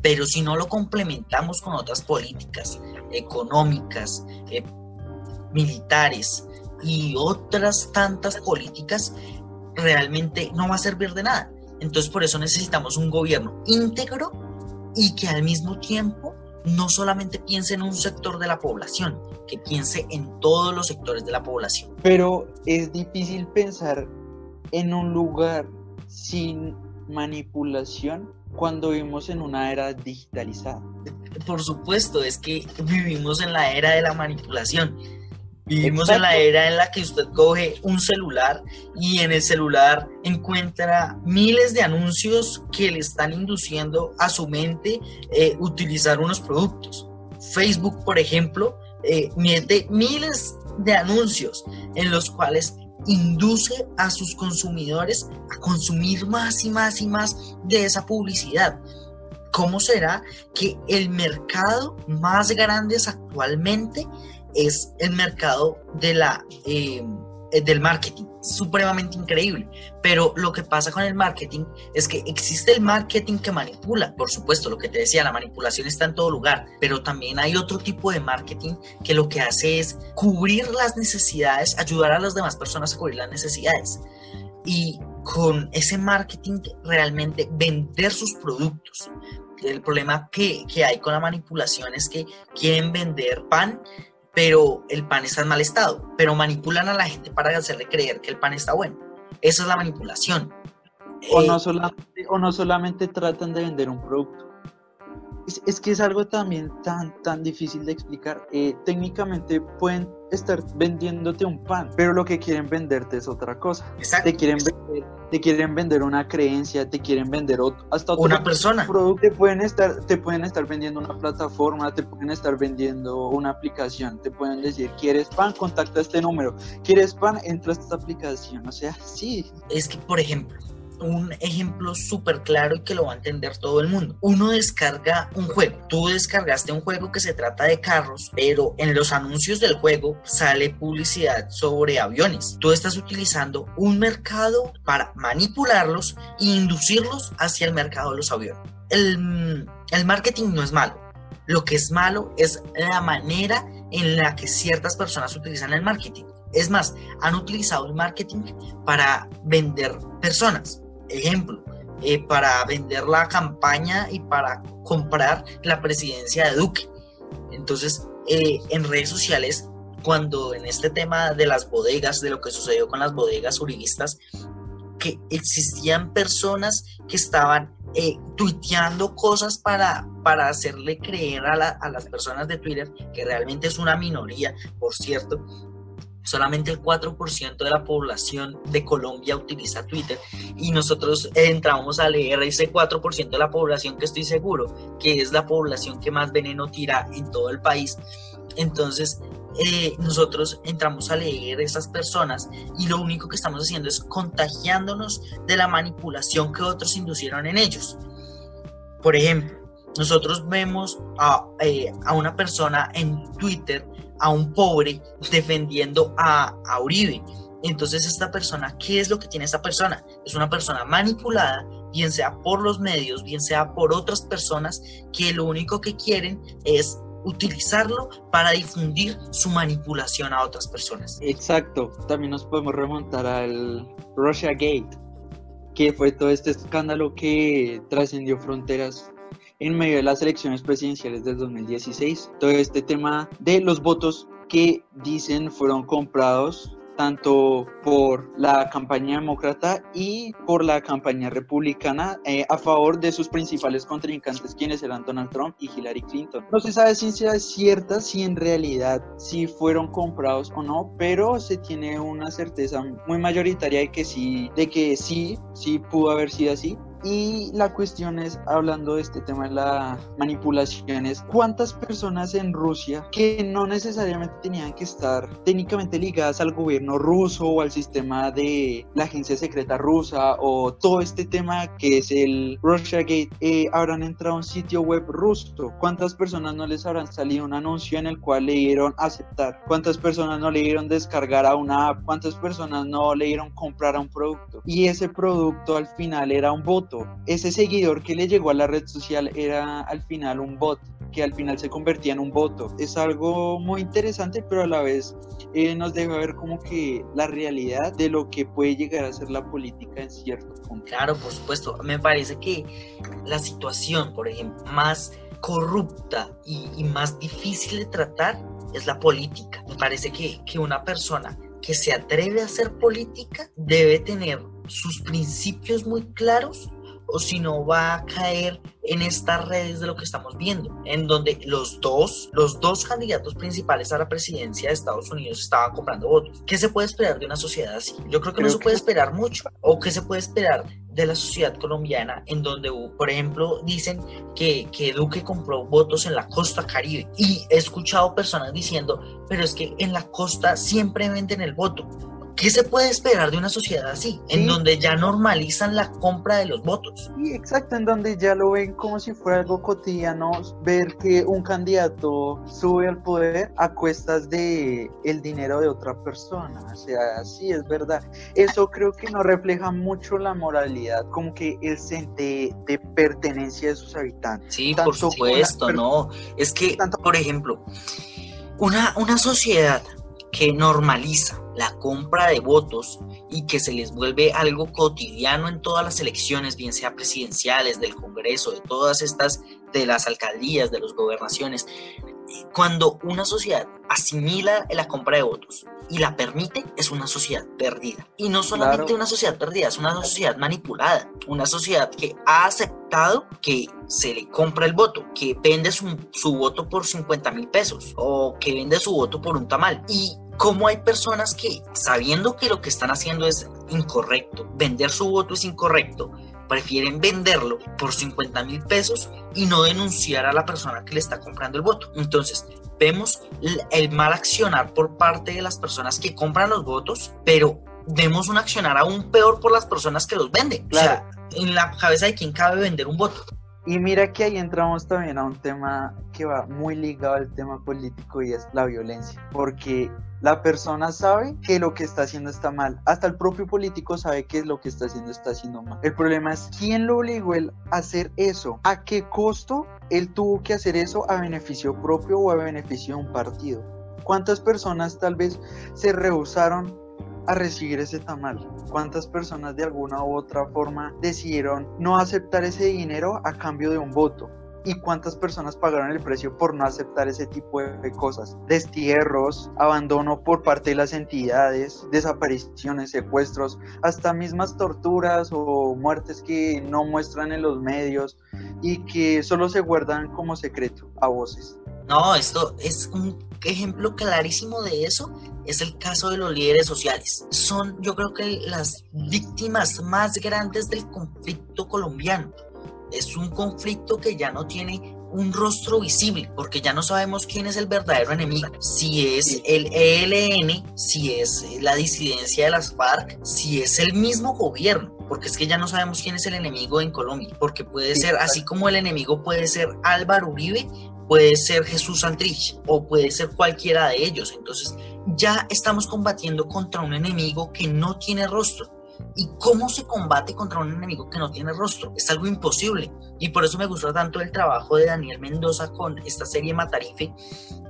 pero si no lo complementamos con otras políticas económicas, eh, militares y otras tantas políticas, realmente no va a servir de nada. Entonces por eso necesitamos un gobierno íntegro y que al mismo tiempo no solamente piense en un sector de la población, que piense en todos los sectores de la población. Pero es difícil pensar en un lugar sin manipulación cuando vivimos en una era digitalizada. Por supuesto, es que vivimos en la era de la manipulación. Vivimos en la era en la que usted coge un celular y en el celular encuentra miles de anuncios que le están induciendo a su mente eh, utilizar unos productos. Facebook, por ejemplo, eh, mete miles de anuncios en los cuales induce a sus consumidores a consumir más y más y más de esa publicidad. ¿Cómo será que el mercado más grande actualmente es el mercado de la, eh, del marketing. Supremamente increíble. Pero lo que pasa con el marketing es que existe el marketing que manipula. Por supuesto, lo que te decía, la manipulación está en todo lugar. Pero también hay otro tipo de marketing que lo que hace es cubrir las necesidades, ayudar a las demás personas a cubrir las necesidades. Y con ese marketing realmente vender sus productos. El problema que, que hay con la manipulación es que quieren vender pan pero el pan está en mal estado, pero manipulan a la gente para hacerle creer que el pan está bueno. Esa es la manipulación. O, no, eh, solamente, o no solamente tratan de vender un producto, es, que es algo también tan, tan difícil de explicar. Eh, técnicamente pueden estar vendiéndote un pan, pero lo que quieren venderte es otra cosa. Exacto. Te quieren vender, te quieren vender una creencia, te quieren vender hasta otro una persona. Producto. Te pueden estar, te pueden estar vendiendo una plataforma, te pueden estar vendiendo una aplicación, te pueden decir, ¿quieres pan? Contacta este número. ¿Quieres pan? Entra a esta aplicación. O sea, sí. Es que, por ejemplo, un ejemplo súper claro y que lo va a entender todo el mundo. Uno descarga un juego. Tú descargaste un juego que se trata de carros, pero en los anuncios del juego sale publicidad sobre aviones. Tú estás utilizando un mercado para manipularlos e inducirlos hacia el mercado de los aviones. El, el marketing no es malo. Lo que es malo es la manera en la que ciertas personas utilizan el marketing. Es más, han utilizado el marketing para vender personas. Ejemplo, eh, para vender la campaña y para comprar la presidencia de Duque. Entonces, eh, en redes sociales, cuando en este tema de las bodegas, de lo que sucedió con las bodegas uribistas, que existían personas que estaban eh, tuiteando cosas para, para hacerle creer a, a las personas de Twitter, que realmente es una minoría, por cierto, solamente el 4% de la población de Colombia utiliza Twitter y nosotros entramos a leer ese 4% de la población que estoy seguro que es la población que más veneno tira en todo el país. Entonces, eh, nosotros entramos a leer esas personas y lo único que estamos haciendo es contagiándonos de la manipulación que otros inducieron en ellos. Por ejemplo, nosotros vemos a, eh, a una persona en Twitter a un pobre defendiendo a, Uribe. Entonces esta persona, ¿qué es lo que tiene esta persona? Es una persona manipulada, bien sea por los medios, bien sea por otras personas que lo único que quieren es utilizarlo para difundir su manipulación a otras personas. Exacto, también nos podemos remontar al Russia Gate, que fue todo este escándalo que trascendió fronteras en medio de las elecciones presidenciales del 2016. Todo este tema de los votos que dicen fueron comprados tanto por la campaña demócrata y por la campaña republicana eh, a favor de sus principales contrincantes, quienes eran Donald Trump y Hillary Clinton. No se sabe es cierta si en realidad si fueron comprados o no, pero se tiene una certeza muy mayoritaria de que sí, de que sí, sí pudo haber sido así. Y la cuestión es, hablando de este tema de la manipulación, es cuántas personas en Rusia que no necesariamente tenían que estar técnicamente ligadas al gobierno ruso o al sistema de la agencia secreta rusa o todo este tema que es el Russiagate, eh, habrán entrado a un sitio web ruso. ¿Cuántas personas no les habrán salido un anuncio en el cual le dieron aceptar? ¿Cuántas personas no le dieron descargar a una app? ¿Cuántas personas no le dieron comprar a un producto? Y ese producto al final era un voto Ese seguidor que le llegó a la red social era al final un bot, que al final se convertía en un voto. Es algo muy interesante, pero a la vez eh, nos deja ver como que la realidad de lo que puede llegar a ser la política en cierto punto. Claro, por supuesto. Me parece que la situación, por ejemplo, más corrupta y, más difícil de tratar es la política. Me parece que, que una persona que se atreve a hacer política debe tener sus principios muy claros o si no va a caer en estas redes de lo que estamos viendo, en donde los dos, los dos candidatos principales a la presidencia de Estados Unidos estaban comprando votos. ¿Qué se puede esperar de una sociedad así? Yo creo que no se puede esperar mucho. ¿O qué se puede esperar de la sociedad colombiana en donde, por ejemplo, dicen que, que Duque compró votos en la costa caribe? Y he escuchado personas diciendo, pero es que en la costa siempre venden el voto. ¿Qué se puede esperar de una sociedad así? En donde ya normalizan la compra de los votos. Sí, exacto, en donde ya lo ven como si fuera algo cotidiano, ver que un candidato sube al poder a cuestas de el dinero de otra persona. O sea, sí, es verdad. Eso creo que no refleja mucho la moralidad, como que el sente de pertenencia de sus habitantes. Sí, por supuesto, no. Es que, por ejemplo, una, una sociedad que normaliza la compra de votos y que se les vuelve algo cotidiano en todas las elecciones, bien sea presidenciales, del Congreso, de todas estas, de las alcaldías, de las gobernaciones, cuando una sociedad asimila la compra de votos y la permite, es una sociedad perdida. Y no solamente una sociedad perdida, es una sociedad manipulada, una sociedad que ha aceptado que se le compra el voto, que vende su, su voto por 50 mil pesos o que vende su voto por un tamal. Y cómo hay personas que, sabiendo que lo que están haciendo es incorrecto, vender su voto es incorrecto, prefieren venderlo por 50 mil pesos y no denunciar a la persona que le está comprando el voto. Entonces, vemos el mal accionar por parte de las personas que compran los votos, pero vemos un accionar aún peor por las personas que los venden. Claro. O sea, en la cabeza de quién cabe vender un voto. Y mira que ahí entramos también a un tema que va muy ligado al tema político y es la violencia, porque la persona sabe que lo que está haciendo está mal, hasta el propio político sabe que lo que está haciendo está haciendo mal. El problema es quién lo obligó él a hacer eso, a qué costo él tuvo que hacer eso a beneficio propio o a beneficio de un partido. ¿Cuántas personas tal vez se rehusaron a recibir ese tamal? ¿Cuántas personas de alguna u otra forma decidieron no aceptar ese dinero a cambio de un voto? ¿Y cuántas personas pagaron el precio por no aceptar ese tipo de cosas? Destierros, abandono por parte de las entidades, desapariciones, secuestros, hasta mismas torturas o muertes que no muestran en los medios y que solo se guardan como secreto a voces. No, esto es un ejemplo clarísimo de eso es el caso de los líderes sociales. Son, yo creo que las víctimas más grandes del conflicto colombiano. Es un conflicto que ya no tiene un rostro visible, porque ya no sabemos quién es el verdadero enemigo. Si es el ELN, si es la disidencia de las FARC, si es el mismo gobierno, porque es que ya no sabemos quién es el enemigo en Colombia, porque puede ser, así como el enemigo puede ser Álvaro Uribe, puede ser Jesús Santrich o puede ser cualquiera de ellos. Entonces ya estamos combatiendo contra un enemigo que no tiene rostro. ¿Y cómo se combate contra un enemigo que no tiene rostro? Es algo imposible. Y por eso me gustó tanto el trabajo de Daniel Mendoza con esta serie Matarife,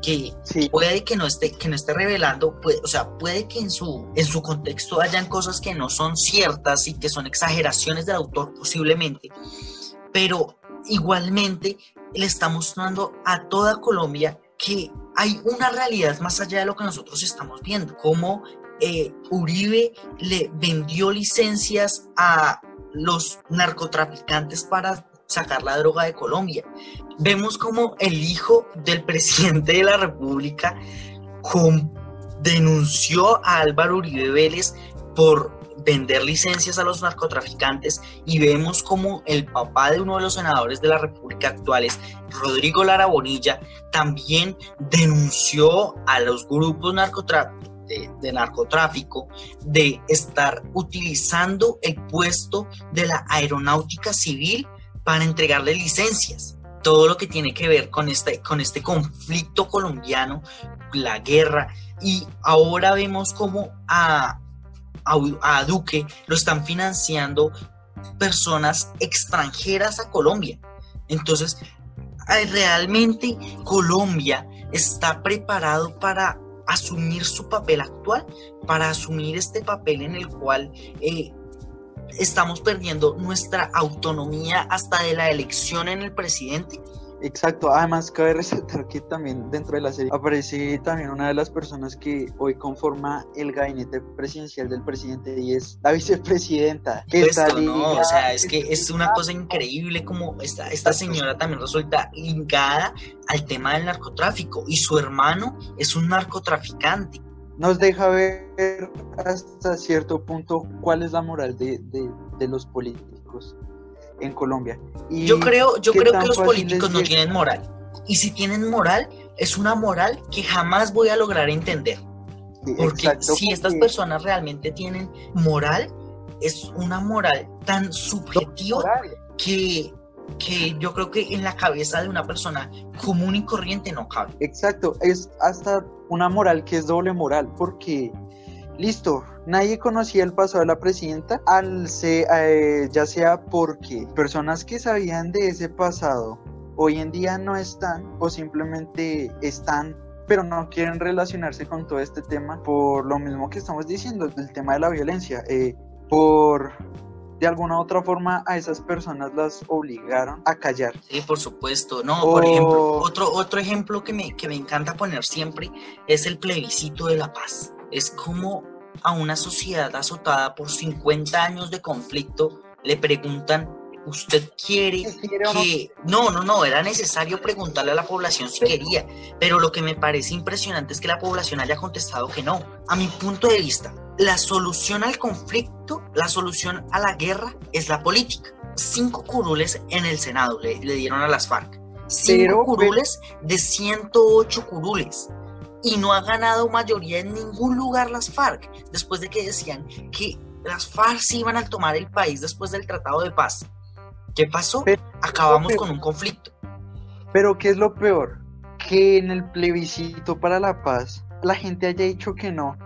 que puede que no esté, que no esté revelando, puede, o sea, puede que en su, en su contexto hayan cosas que no son ciertas y que son exageraciones del autor posiblemente, pero igualmente le está mostrando a toda Colombia que hay una realidad más allá de lo que nosotros estamos viendo, como eh, Uribe le vendió licencias a los narcotraficantes para sacar la droga de Colombia. Vemos como el hijo del presidente de la República denunció a Álvaro Uribe Vélez por vender licencias a los narcotraficantes y vemos como el papá de uno de los senadores de la República actuales, Rodrigo Lara Bonilla, también denunció a los grupos de, narcotráfico de estar utilizando el puesto de la aeronáutica civil para entregarle licencias. Todo lo que tiene que ver con este, con este conflicto colombiano, la guerra, y ahora vemos como a, a, Duque lo están financiando personas extranjeras a Colombia. Entonces, ¿realmente Colombia está preparado para asumir su papel actual, para asumir este papel en el cual eh, estamos perdiendo nuestra autonomía hasta de la elección en el presidente? Exacto, además cabe resaltar que también dentro de la serie aparece también una de las personas que hoy conforma el gabinete presidencial del presidente y es la vicepresidenta. Que está no, o sea, es que es una cosa increíble como esta, esta señora también resulta ligada al tema del narcotráfico y su hermano es un narcotraficante. Nos deja ver hasta cierto punto cuál es la moral de, de, de los políticos en Colombia. Y yo creo, yo creo que los políticos no tienen moral. Y si tienen moral, es una moral que jamás voy a lograr entender. porque si estas personas realmente tienen moral, es una moral tan subjetiva que, que yo creo que en la cabeza de una persona común y corriente no cabe. Exacto, es hasta una moral que es doble moral, porque Listo, nadie conocía el pasado de la presidenta, al eh, ya sea porque personas que sabían de ese pasado hoy en día no están o simplemente están pero no quieren relacionarse con todo este tema por lo mismo que estamos diciendo, el tema de la violencia, eh, por de alguna u otra forma a esas personas las obligaron a callar. Sí, por supuesto. No, por ejemplo, otro, otro ejemplo que me, que me encanta poner siempre es el plebiscito de la paz es como a una sociedad azotada por 50 años de conflicto le preguntan, ¿usted quiere que... No, no, no, era necesario preguntarle a la población si quería, pero lo que me parece impresionante es que la población haya contestado que no. A mi punto de vista, la solución al conflicto, la solución a la guerra es la política. Cinco curules en el Senado le, dieron a las FARC. Cinco curules de 108 curules y no ha ganado mayoría en ningún lugar las FARC, después de que decían que las FARC se iban a tomar el país después del Tratado de Paz. ¿Qué pasó? Acabamos con un conflicto. Pero ¿qué es lo peor? Que en el plebiscito para la paz la gente haya dicho que no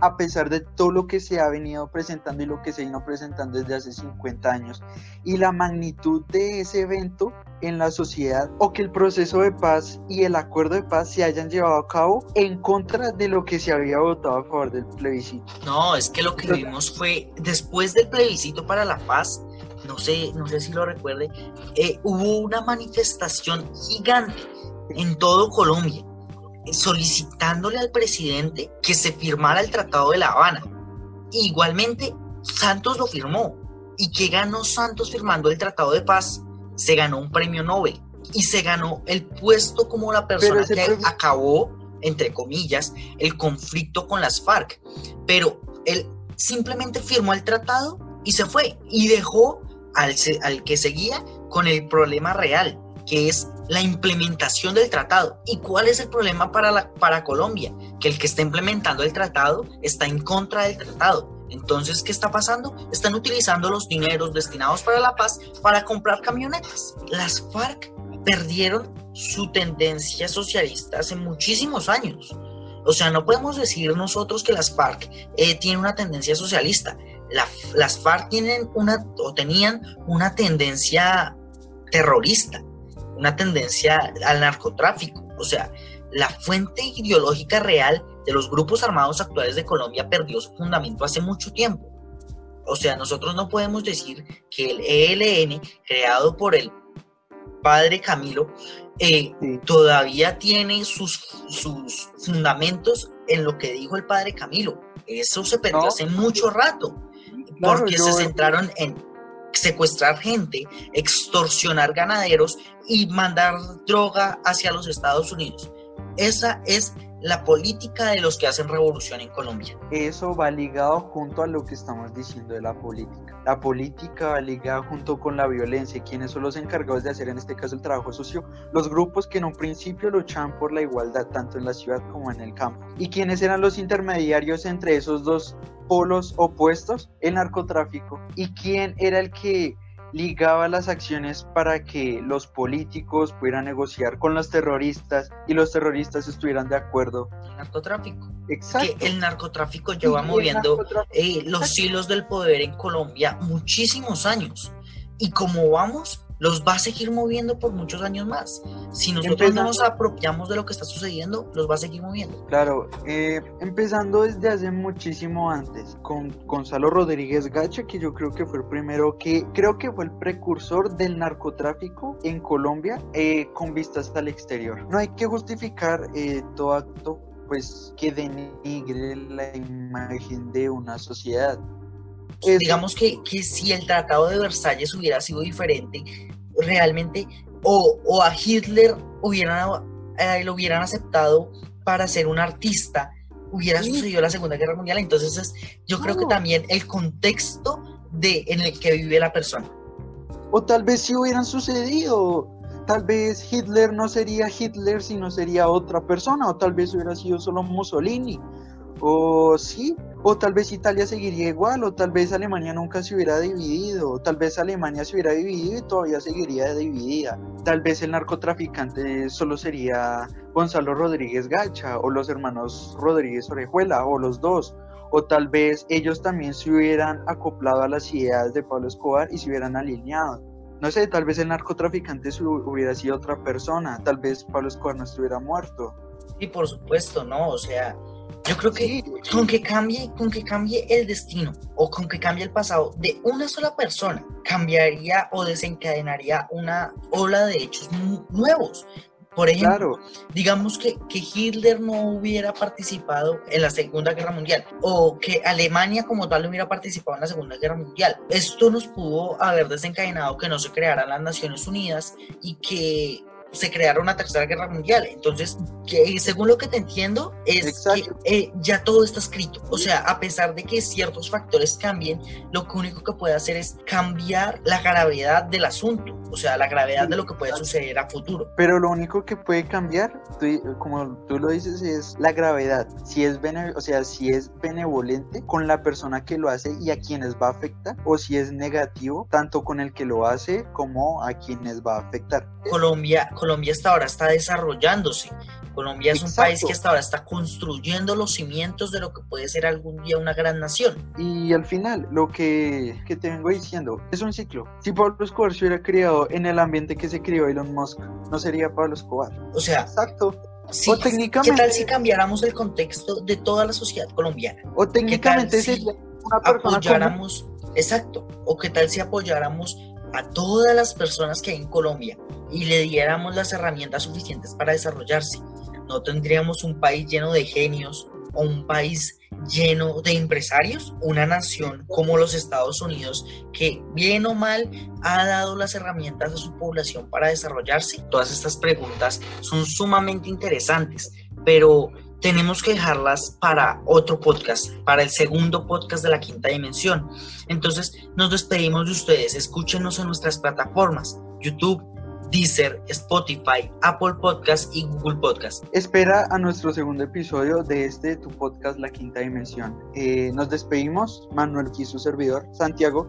a pesar de todo lo que se ha venido presentando y lo que se vino presentando desde hace 50 años y la magnitud de ese evento en la sociedad o que el proceso de paz y el acuerdo de paz se hayan llevado a cabo en contra de lo que se había votado a favor del plebiscito. No, es que lo que vimos fue después del plebiscito para la paz, no sé, no sé si lo recuerde, eh, hubo una manifestación gigante en todo Colombia solicitándole al presidente que se firmara el Tratado de La Habana. Igualmente, Santos lo firmó. ¿Y qué ganó Santos firmando el Tratado de Paz? Se ganó un premio Nobel y se ganó el puesto como la persona que acabó, entre comillas, el conflicto con las FARC. Pero él simplemente firmó el tratado y se fue y dejó al, al que seguía con el problema real, que es la implementación del tratado. ¿Y cuál es el problema para, para Colombia? Que el que está implementando el tratado está en contra del tratado. Entonces, ¿qué está pasando? Están utilizando los dineros destinados para la paz para comprar camionetas. Las FARC perdieron su tendencia socialista hace muchísimos años. O sea, no podemos decir nosotros que las FARC eh, tienen una tendencia socialista. las FARC tienen una o tenían una tendencia terrorista una tendencia al narcotráfico. O sea, la fuente ideológica real de los grupos armados actuales de Colombia perdió su fundamento hace mucho tiempo. O sea, nosotros no podemos decir que el ELN, creado por el padre Camilo, eh, todavía tiene sus, sus fundamentos en lo que dijo el padre Camilo. Eso se perdió hace mucho rato, porque se centraron en secuestrar gente, extorsionar ganaderos y mandar droga hacia los Estados Unidos. Esa es la política de los que hacen revolución en Colombia. Eso va ligado junto a lo que estamos diciendo de la política. La política va ligada junto con la violencia. ¿Quiénes son los encargados de hacer en este caso el trabajo sucio? Los grupos que en un principio luchaban por la igualdad tanto en la ciudad como en el campo. ¿Y quiénes eran los intermediarios entre esos dos polos opuestos? El narcotráfico. ¿Y quién era el que ligaba las acciones para que los políticos pudieran negociar con los terroristas y los terroristas estuvieran de acuerdo. El narcotráfico. Exacto. Que el narcotráfico lleva moviendo eh, los hilos del poder en Colombia muchísimos años. Y como vamos, los va a seguir moviendo por muchos años más. Si nosotros no nos apropiamos de lo que está sucediendo, los va a seguir moviendo. Claro, eh, empezando desde hace muchísimo antes, con Gonzalo Rodríguez Gacha, que yo creo que fue el primero que, creo que fue el precursor del narcotráfico en Colombia eh, con vistas al exterior. No hay que justificar eh, todo acto pues que denigre la imagen de una sociedad digamos que, que, si el Tratado de Versalles hubiera sido diferente, realmente, o, o a Hitler hubieran, eh, lo hubieran aceptado para ser un artista, hubiera sucedido la Segunda Guerra Mundial. Entonces, es, yo creo que también el contexto de, en el que vive la persona. O tal vez si hubieran sucedido, tal vez Hitler no sería Hitler, sino sería otra persona, o tal vez hubiera sido solo Mussolini, o sí, o tal vez Italia seguiría igual, o tal vez Alemania nunca se hubiera dividido, o tal vez Alemania se hubiera dividido y todavía seguiría dividida. Tal vez el narcotraficante solo sería Gonzalo Rodríguez Gacha, o los hermanos Rodríguez Orejuela, o los dos. O tal vez ellos también se hubieran acoplado a las ideas de Pablo Escobar y se hubieran alineado. No sé, tal vez el narcotraficante hubiera sido otra persona, tal vez Pablo Escobar no estuviera muerto. Sí, por supuesto, ¿no? O sea, yo creo que con que cambie, con que cambie el destino o con que cambie el pasado de una sola persona, cambiaría o desencadenaría una ola de hechos nuevos. Por ejemplo, digamos que, que, Hitler no hubiera participado en la Segunda Guerra Mundial o que Alemania como tal no hubiera participado en la Segunda Guerra Mundial. Esto nos pudo haber desencadenado que no se crearan las Naciones Unidas y que se creara una tercera guerra mundial. Entonces, que, según lo que te entiendo, es que eh, ya todo está escrito. O sea, a pesar de que ciertos factores cambien, lo único que puede hacer es cambiar la gravedad del asunto, o sea, la gravedad de lo que puede suceder a futuro. Pero lo único que puede cambiar, como tú lo dices, es la gravedad. Si es, o sea, si es benevolente con la persona que lo hace y a quienes va a afectar, o si es negativo, tanto con el que lo hace como a quienes va a afectar. Colombia, Colombia hasta ahora está desarrollándose. Colombia es un país que hasta ahora está construyendo los cimientos de lo que puede ser algún día una gran nación. Y al final, lo que, que te vengo diciendo, es un ciclo. Si Pablo Escobar se hubiera criado en el ambiente que se crió Elon Musk, no sería Pablo Escobar. O sea, exacto. o técnicamente, ¿Qué tal si cambiáramos el contexto de toda la sociedad colombiana? O técnicamente si una persona apoyáramos, exacto, o qué tal si apoyáramos a todas las personas que hay en Colombia y le diéramos las herramientas suficientes para desarrollarse. No tendríamos un país lleno de genios o un país lleno de empresarios, una nación como los Estados Unidos que bien o mal ha dado las herramientas a su población para desarrollarse. Todas estas preguntas son sumamente interesantes, pero tenemos que dejarlas para otro podcast, para el segundo podcast de la quinta dimensión. Entonces nos despedimos de ustedes, escúchenos en nuestras plataformas, YouTube, Deezer, Spotify, Apple Podcast y Google Podcast. Espera a nuestro segundo episodio de este tu podcast La Quinta Dimensión. Eh, nos despedimos, Manuel su servidor, Santiago.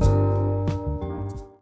Bye.